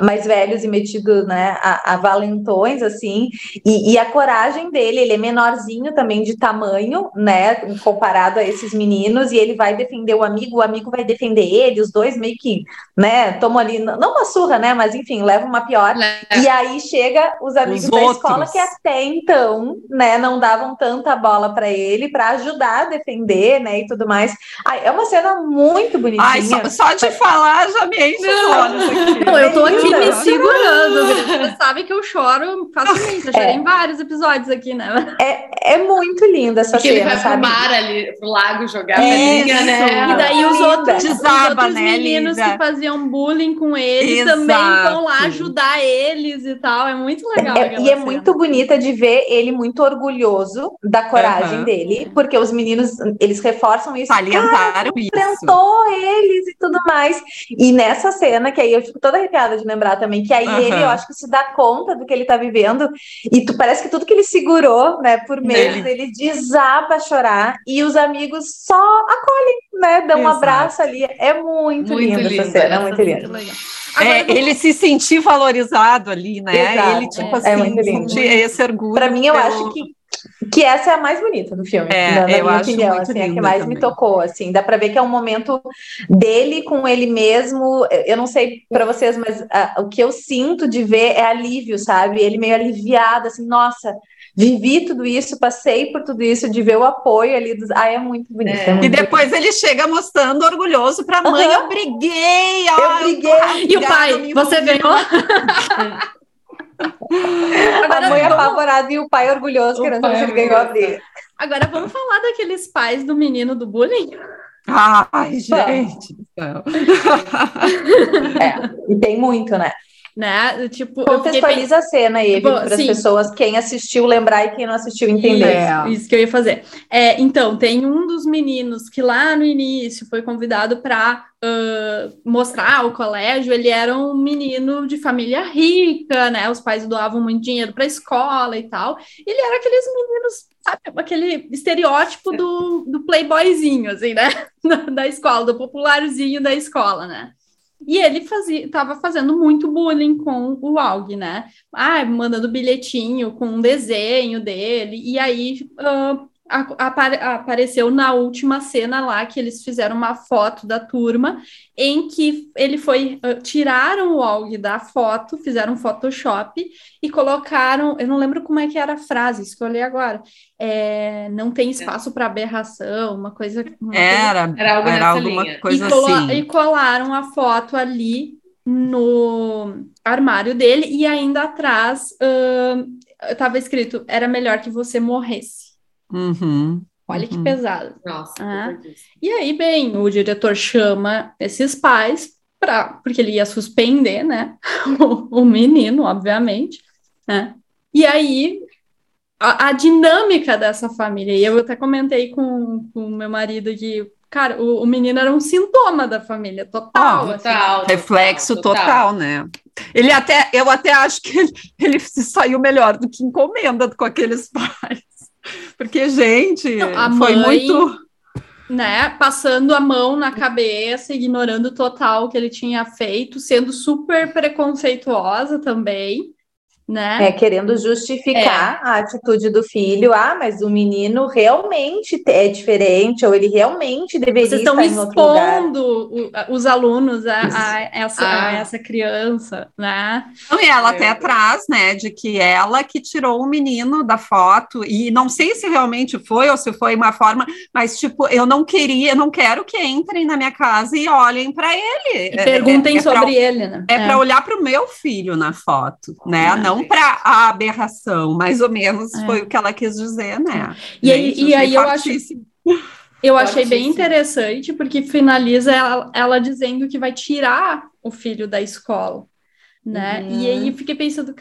mais velhos e metidos, né, a, a valentões, assim, e, e, a coragem dele, ele é menorzinho também de tamanho, né, comparado a esses meninos, e ele vai defender o amigo, o amigo vai defender ele, os dois meio que, né, tomam ali, não uma surra, né, mas enfim, levam uma pior, é. e aí chega os amigos os da outros. escola que até então, né, não davam tanta bola para ele, para ajudar a defender, né, e tudo mais. Ai, é uma cena muito bonitinha. Ai, só, só de falar já me enche os olhos aqui. Não, eu tô aqui me segurando. Você sabe que eu choro facilmente. Eu chorei é. em vários episódios aqui, né? É, é muito linda essa Porque cena, ele vai sabe? pro mar ali, pro lago jogar pelinha, né? E daí os outros, Desaba, os outros né, meninos que faziam bullying com ele Exato. também vão lá ajudar eles e tal. É muito legal. É, e é muito bonita de ver ele muito orgulhoso da coragem uhum. dele, porque os meninos, eles reforçam isso. Salientaram isso. Enfrentou eles e tudo mais. E nessa cena, que aí eu fico toda arrepiada de lembrar também, que aí uhum. ele, eu acho que se dá conta do que ele tá vivendo, e tu, parece que tudo que ele segurou, né, por meses, ele, ele desaba a chorar, e os amigos só acolhem, né, dão Exato. um abraço ali. É muito, muito linda essa cena, é muito linda. É, ele se sentir valorizado ali, né? Exato. Ele, tipo é, assim, é sentir esse orgulho. Para mim, eu pelo... acho que que essa é a mais bonita do filme, é, na, na eu minha acho opinião, assim, a que mais também. me tocou, assim, dá para ver que é um momento dele com ele mesmo. Eu não sei para vocês, mas uh, o que eu sinto de ver é alívio, sabe? Ele meio aliviado, assim, nossa, vivi tudo isso, passei por tudo isso, de ver o apoio ali dos. Ah, é muito bonito. É. É muito e depois bonito. ele chega mostrando orgulhoso para a mãe: uhum. eu briguei, ó, eu briguei. E o pai, você ganhou? Agora, a mãe vamos... apavorada e o pai orgulhoso, o querendo saber se ele ganhou a briga. Agora vamos falar daqueles pais do menino do bullying? Ai, gente. é, e tem muito, né? Né? Tipo, contextualiza a cena aí para as pessoas, quem assistiu lembrar e quem não assistiu entender. É, isso que eu ia fazer. É, então, tem um dos meninos que lá no início foi convidado para uh, mostrar o colégio. Ele era um menino de família rica, né? Os pais doavam muito dinheiro para a escola e tal. Ele era aqueles meninos sabe, aquele estereótipo do, do playboyzinho, assim, né? Da, da escola, do popularzinho da escola, né? E ele fazia, estava fazendo muito bullying com o Aug, né? Ah, mandando bilhetinho com um desenho dele. E aí uh, apareceu na última cena lá que eles fizeram uma foto da turma em que ele foi uh, tiraram o Og da foto, fizeram um Photoshop e colocaram, eu não lembro como é que era a frase, escolhi agora. É, não tem espaço para aberração, uma coisa. Uma era, coisa, era, algo era alguma linha. coisa e assim. E colaram a foto ali no armário dele e ainda atrás estava uh, escrito: era melhor que você morresse. Uhum, Olha uhum. que pesado. Nossa, ah. E aí, bem, o diretor chama esses pais para porque ele ia suspender, né? o, o menino, obviamente, né? E aí a, a, dinâmica dessa família, e eu até comentei com o meu marido que, cara, o, o, menino era um sintoma da família, total. Oh, total assim. Reflexo total, total, né? Ele até, eu até acho que ele, ele saiu melhor do que encomenda com aqueles pais. Porque, gente, Não, foi mãe, muito. Né, passando a mão na cabeça, ignorando total o que ele tinha feito, sendo super preconceituosa também né? É, querendo justificar é. a atitude do filho. Ah, mas o menino realmente é diferente, ou ele realmente deveria Vocês estar em outro lugar. Vocês estão expondo os alunos a, a essa, ah. a essa criança, né? Não, e ela é. até traz, né, de que ela que tirou o menino da foto, e não sei se realmente foi ou se foi uma forma, mas, tipo, eu não queria, eu não quero que entrem na minha casa e olhem para ele. E perguntem é, é sobre pra, ele, né? É, para olhar para o meu filho na foto, né? Ah. Não não para a aberração, mais ou menos é. foi o que ela quis dizer, né? E, aí, e aí eu acho. Eu achei bem interessante, porque finaliza ela, ela, dizendo que vai tirar o filho da escola. Né? Uhum. E aí fiquei pensando,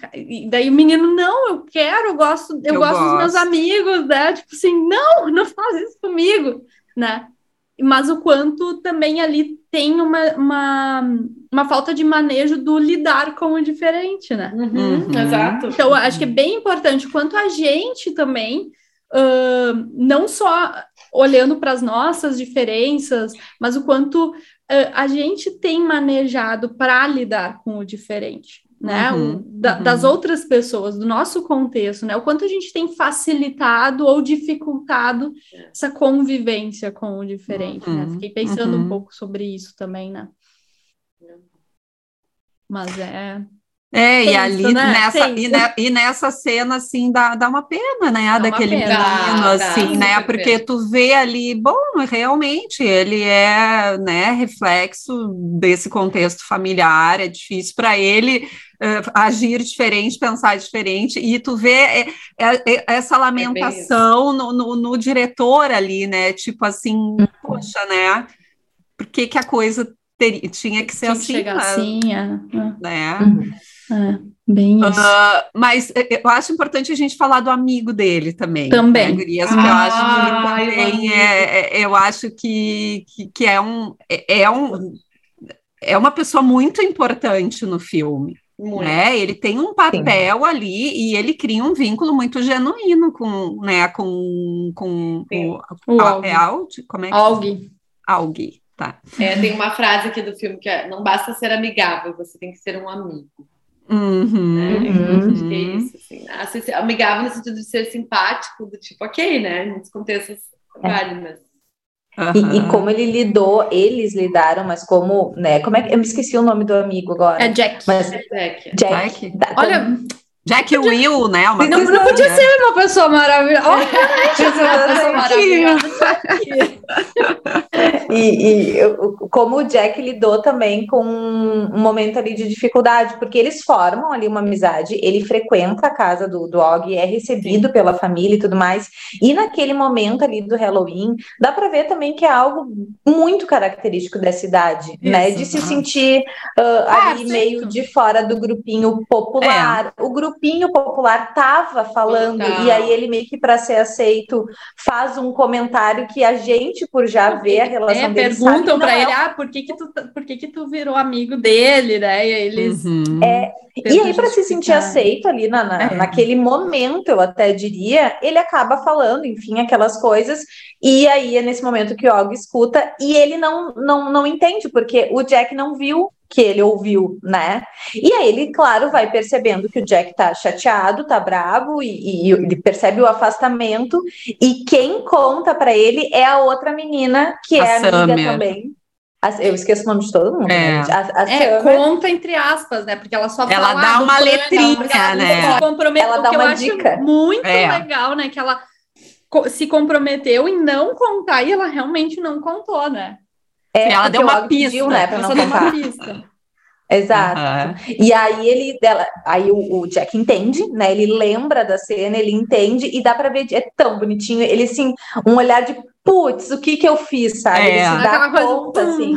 daí o menino, não, eu quero, eu gosto, eu, eu gosto, gosto dos meus amigos, né? Tipo assim, não, não faz isso comigo, né? Mas o quanto também ali tem uma, uma, uma falta de manejo do lidar com o diferente, né? Uhum, uhum. Exato. Então, acho que é bem importante quanto a gente também, uh, não só olhando para as nossas diferenças, mas o quanto uh, a gente tem manejado para lidar com o diferente, né? Uhum, da, uhum. Das outras pessoas, do nosso contexto, né? O quanto a gente tem facilitado ou dificultado essa convivência com o diferente, né? Uhum, Fiquei pensando uhum. um pouco sobre isso também, né? Mas é. É, e ali né? nessa, e, ne- e nessa cena, assim, dá, dá uma pena, né, uma daquele pena. menino, Dá, dá, assim, né, super porque pena. tu vê ali, bom, realmente, ele é, né, reflexo desse contexto familiar, é difícil para ele eh, agir diferente, pensar diferente, e tu vê é, é- é essa lamentação no, no, no diretor ali, né, tipo assim, poxa, né, por que que a coisa teria, tinha que ser Tinha que assim, chegar né, assim, é, né? Uhum. É, é, bem isso. Ah, mas eh, eu acho importante a gente falar do amigo dele também. Também. Né, gurias, porque eu acho que também amigo. é, é- eu acho que, que, que é um é, é um é uma pessoa muito importante no filme, Muito. né? Ele tem um papel ali e ele cria um vínculo muito genuíno com, né, com, com Sim. o, O a- Aug. é Aug? Como é que tá. É, tem uma frase aqui do filme que é: não basta ser amigável, você tem que ser um amigo. Uhum, Né? Uhum. Acho que é isso, assim. né? Ser amigável no sentido de ser simpático, do tipo, ok, né? Muitos contextos vale, mas. E, e aham. como ele lidou, eles lidaram, mas como, né? Como é que eu me esqueci o nome do amigo agora? É Jack. Mas É, que- Jack. Jack. tá- Olha, Jack Will, né? Uma não, não podia né? ser uma pessoa maravilhosa. Obviamente, eu sou uma pessoa maravilhosa. E, e eu- como o Jack lidou também com um momento ali de dificuldade, porque eles formam ali uma amizade, ele frequenta a casa do, do Og, é recebido pela família e tudo mais, e naquele momento ali do Halloween, dá para ver também que é algo muito característico dessa idade, né? De se sentir ah, ali meio de fora do grupinho popular. O grupinho popular tava falando, Total. e aí ele meio que para ser aceito faz um comentário que a gente, por já ver a relação É, dele, perguntam para é ele, ah, por que que tu, tá- por que que tu virou amigo dele, né? E aí eles Uhum. É, E aí, para se sentir aceito ali na, na- É. naquele momento, eu até diria, ele acaba falando, enfim, aquelas coisas, e aí é nesse momento que o Og escuta, e ele não, não, não entende, porque o Jack não viu que ele ouviu, né? E aí ele, claro, vai percebendo que o Jack tá chateado, tá bravo, e, e ele percebe o afastamento, e quem conta para ele é a outra menina, que A é amiga Summer. também. A- Eu esqueço o nome de todo mundo, É. né? A, a É, Summer- conta entre aspas, né? Porque ela só Ela fala dá ah, uma letrinha, ela né? Ela dá o que uma eu acho dica. muito É. legal, né? Que ela se comprometeu em não contar e ela realmente não contou, né? É, Ela deu uma Og pediu, pista. né, pra não contar. pista. Exato. Aham. E aí ele dela, aí o, o Jack entende, né? Ele lembra da cena, ele entende e dá pra ver, é tão bonitinho. Ele assim, um olhar de putz, o que que eu fiz, sabe? É. Ele se dá Aquela coisa, conta, pum. assim.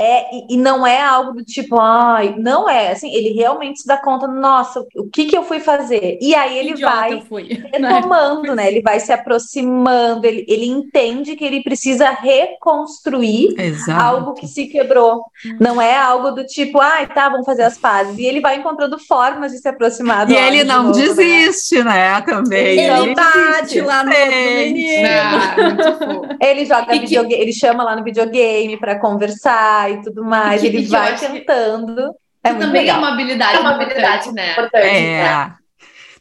É, e, e não é algo do tipo, ai, não é, assim, ele realmente se dá conta, nossa, o que que eu fui fazer? E aí ele Idiota vai fui. retomando, né? Ele vai se aproximando, ele, ele entende que ele precisa reconstruir Exato. algo que se quebrou. Não é algo do tipo, ai, tá, vamos fazer as pazes. E ele vai encontrando formas de se aproximar do E ele não novo, né? desiste, né? Também. Ele Ele bate lá no outro menino. Ah, muito fofo. Ele joga que- videogame, ele chama lá no videogame para conversar e tudo mais. E que- ele vai que- tentando. É Que muito também legal. é uma habilidade É uma importante, habilidade né? importante, né? É.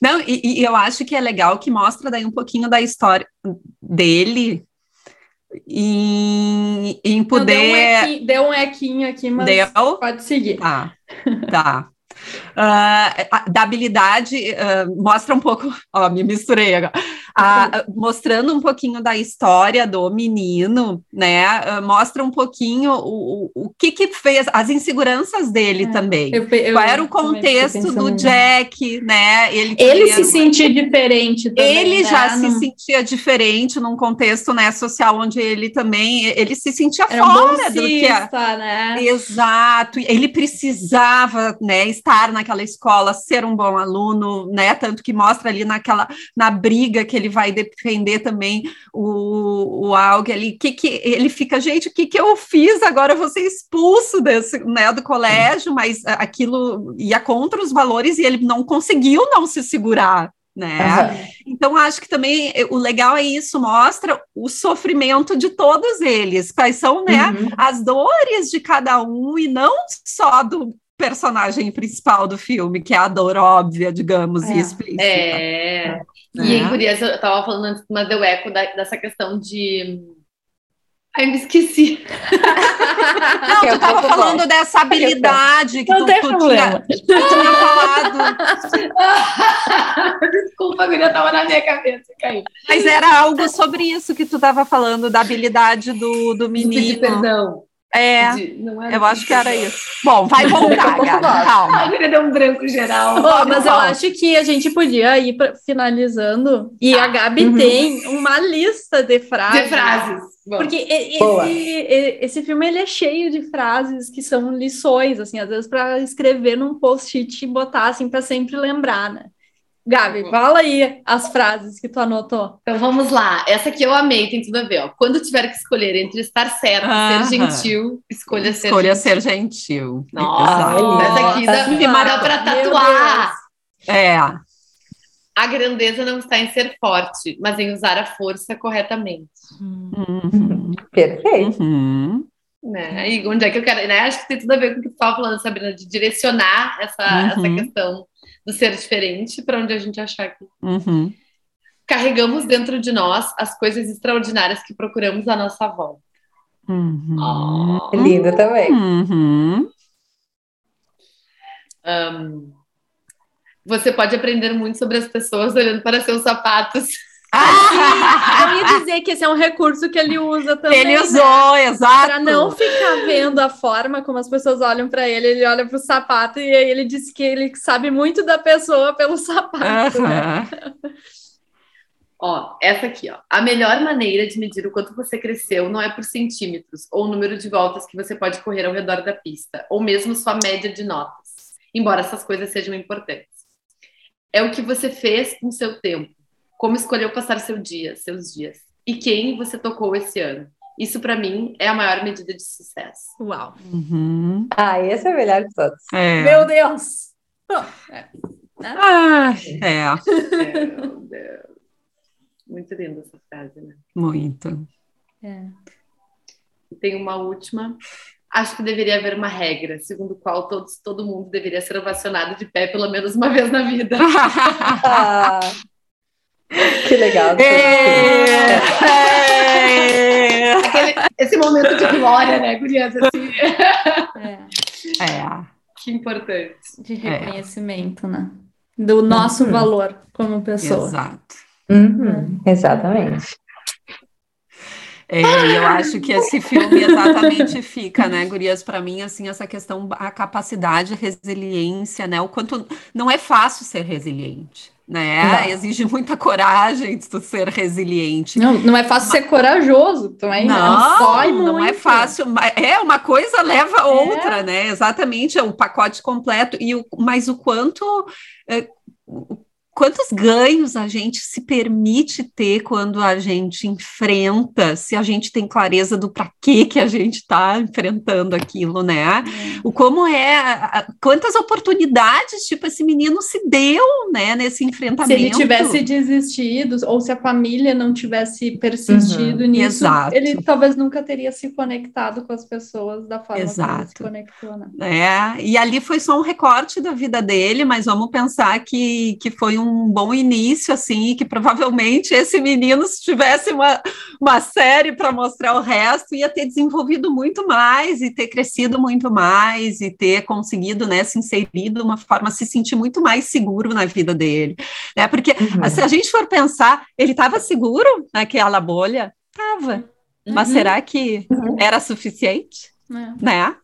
Não, e, e eu acho que é legal que mostra daí um pouquinho da história dele em, em Não, Deu um, poder. equinho, deu um equinho aqui, mas Deu? pode seguir. Tá, tá. A- da habilidade, ah, mostra um pouco, ó, me misturei agora, Ah, mostrando um pouquinho da história do menino, né, ah, mostra um pouquinho o, o, o que que fez, as inseguranças dele É, também. Eu eu Qual era o contexto do. Jack, né, ele, Ele se sentir diferente também, ele né? já se Não- sentia diferente num contexto, né, social, onde ele também, ele se sentia Era um fora do que a, né? Exato, ele precisava, né, estar naquela escola, ser um bom aluno, né, tanto que mostra ali naquela, na briga que ele vai defender também o, o Aug ali, que que ele fica, gente, o que que eu fiz agora, eu vou ser expulso desse, né, do colégio, mas aquilo ia contra os valores e ele não conseguiu não se segurar, né? Uhum. Então, acho que também o legal é isso, mostra o sofrimento de todos eles, quais são, né, uhum. as dores de cada um, e não só do personagem principal do filme, que é a dor óbvia, digamos, é. e explícita. É. E aí, por isso, eu estava falando antes, mas deu eco da, dessa questão de Ai, me esqueci. Não, tu estava falando dessa habilidade que não tu, tem tu, problema. Tinha, tu tinha falado. Desculpa, guria estava na minha cabeça, caiu. Mas era algo sobre isso que tu estava falando, da habilidade do, do menino. De perdão. É, de, eu acho que era isso. Bom, vai voltar, Gabi, calma. A guria deu um branco geral. Oh, mas eu acho que a gente podia ir pra, finalizando. E ah, a Gabi uhum. tem uma lista de frases. De frases. Bom. Porque esse, esse filme ele é cheio de frases que são lições, assim, às vezes para escrever num post-it e botar assim para sempre lembrar, né? Gabi, fala aí as frases que tu anotou. Então vamos lá. Essa aqui eu amei, tem tudo a ver. Ó. Quando tiver que escolher entre estar certo e ser gentil, escolha ser escolha gentil. ser gentil. Nossa, essa aqui dá, dá para tatuar. É. A grandeza não está em ser forte, mas em usar a força corretamente. Uhum. Perfeito. Uhum. Né? E onde é que eu quero. Né? Acho que tem tudo a ver com o que tu estava falando, Sabrina, de direcionar essa, uhum. essa questão do ser diferente para onde a gente achar que. Uhum. Carregamos dentro de nós as coisas extraordinárias que procuramos à nossa volta. Uhum. Oh. Lindo também. Uhum. Um, você pode aprender muito sobre as pessoas olhando para seus sapatos. Ah, eu ia dizer que esse é um recurso que ele usa também. Ele né? usou, né? exato. Para não ficar vendo a forma como as pessoas olham para ele, ele olha para o sapato e aí ele diz que ele sabe muito da pessoa pelo sapato. Né? Ó, essa aqui, ó. A melhor maneira de medir o quanto você cresceu não é por centímetros ou o número de voltas que você pode correr ao redor da pista, ou mesmo sua média de notas, embora essas coisas sejam importantes. É o que você fez com seu tempo como escolheu passar seu dia, seus dias e quem você tocou esse ano. Isso para mim é a maior medida de sucesso. Uau. Uhum. Ah, esse é o melhor de todos. É. Meu Deus. Oh, é. Ah, é. é. Meu Deus. Muito linda essa frase, né? Muito. É. Tem uma última. Acho que deveria haver uma regra, segundo a qual todos, todo mundo deveria ser ovacionado de pé pelo menos uma vez na vida. Que legal. É, é. Aquele, esse momento de glória, né, Gurias? Assim. É. é. Que importante. De reconhecimento, né? Do nosso uhum. valor como pessoa. Exato. Uhum. Exatamente. É, eu acho que esse filme exatamente fica, né, Gurias, para mim, assim, essa questão, a capacidade, a resiliência, né, o quanto não é fácil ser resiliente, né, não. exige muita coragem de tu ser resiliente. Não, não é fácil ser corajoso também, né? não, não, não é fácil, é, uma coisa leva a outra, é. né, exatamente, é o pacote completo, e o, mas o quanto... É, quantos ganhos a gente se permite ter quando a gente enfrenta, se a gente tem clareza do para que que a gente está enfrentando aquilo, né? É. O como é, quantas oportunidades tipo esse menino se deu, né, nesse enfrentamento. Se ele tivesse desistido ou se a família não tivesse persistido uhum, nisso, exato. ele talvez nunca teria se conectado com as pessoas da forma exato. como ele se conectou, né? É, e ali foi só um recorte da vida dele, mas vamos pensar que que foi um um bom início, assim, que provavelmente esse menino, se tivesse uma, uma série para mostrar o resto, ia ter desenvolvido muito mais e ter crescido muito mais e ter conseguido, né, se inserir de uma forma, se sentir muito mais seguro na vida dele, né, porque uhum. se a gente for pensar, ele estava seguro naquela bolha? Estava, uhum. mas será que uhum. era suficiente? É. Né?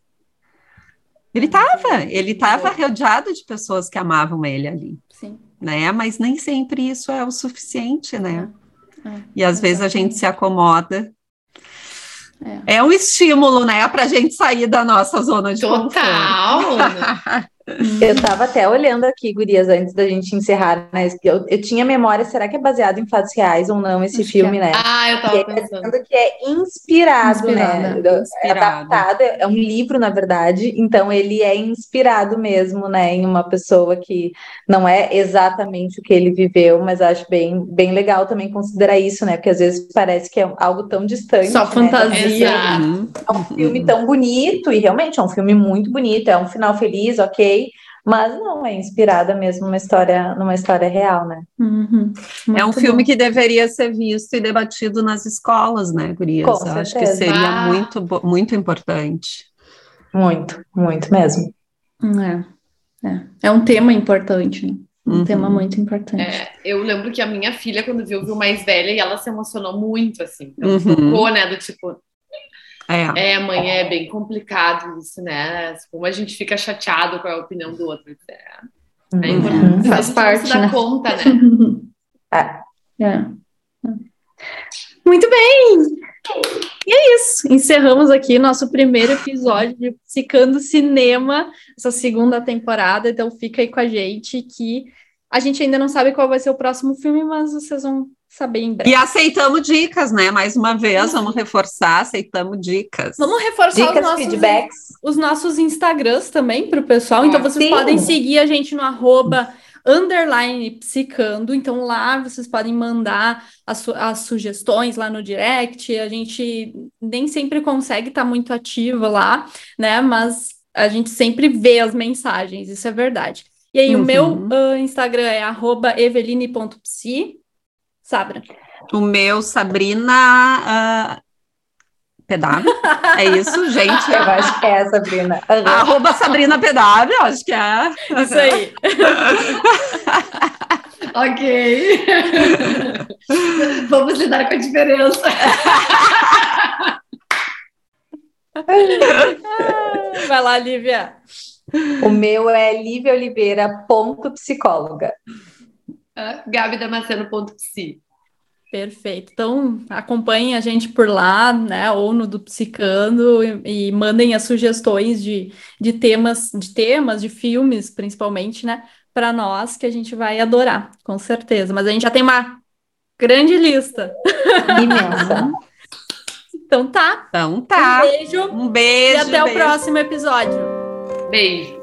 Ele estava, ele estava rodeado de pessoas que amavam ele ali. Sim né? Mas nem sempre isso é o suficiente, né? É, e às vezes a gente se acomoda. É. é um estímulo, né, para a gente sair da nossa zona de Total. Eu estava até olhando aqui, Gurias, antes da gente encerrar, né? Eu, eu tinha memória, será que é baseado em fatos reais ou não esse Acho filme, é. né? Ah, eu tava E pensando. que é inspirado, né? É adaptado, é um livro, na verdade, então ele é inspirado mesmo, né, em uma pessoa que não é exatamente o que ele viveu, mas acho bem, bem legal também considerar isso, né? Porque às vezes parece que é algo tão distante. Só né? fantasia. É um filme tão bonito, e realmente é um filme muito bonito, é um final feliz, ok, mas não, é inspirada mesmo numa história, numa história real, né? Uhum. É um Muito filme bom. que deveria ser visto e debatido nas escolas, né, Gurias? Com Eu Acho que certeza. seria Ah. muito, muito importante. Muito, muito mesmo. É, é. É um tema importante, né? Um Uhum. tema muito importante. É, eu lembro que a minha filha, quando viu, viu mais velha e ela se emocionou muito, assim. Então, Uhum. tocou, né? Do tipo, É. é, mãe, é bem complicado isso, né? Como a gente fica chateado com a opinião do outro. É, é Uhum. importante. Faz a gente parte, dá né? conta, né? É. É. Muito bem! E é isso. Encerramos aqui nosso primeiro episódio de Psicando Cinema, essa segunda temporada. Então fica aí com a gente que a gente ainda não sabe qual vai ser o próximo filme, mas vocês vão saber em breve. E aceitamos dicas, né? Mais uma vez, vamos reforçar, aceitamos dicas. Vamos reforçar os Dicas, nossos, feedbacks. os nossos Instagrams também para o pessoal. Então vocês Sim. podem seguir a gente no arroba underline psicando. Então lá vocês podem mandar as, su- as sugestões lá no direct. A gente nem sempre consegue estar muito ativa lá, né? Mas a gente sempre vê as mensagens, isso é verdade. E aí, o Uhum. meu ah, Instagram é arroba eveline.psi. Sabra. O meu, Sabrina ah, PW. É isso, gente. Eu acho que é, Sabrina. Aham. Arroba Sabrina PW, acho que é. Isso aí. ok. Vamos lidar com a diferença. Vai lá, Lívia. O meu é Lívia Oliveira, ponto psicóloga. Gabi Damasceno.psi. Perfeito. Então, acompanhem a gente por lá, né? Ou no do Psicando e, e mandem as sugestões de, de temas, de temas, de filmes, principalmente, né? Para nós, que a gente vai adorar, com certeza. Mas a gente já tem uma grande lista. Imensa. Então tá. Então tá. Um beijo Um beijo. e até o beijo. próximo episódio. Beijo.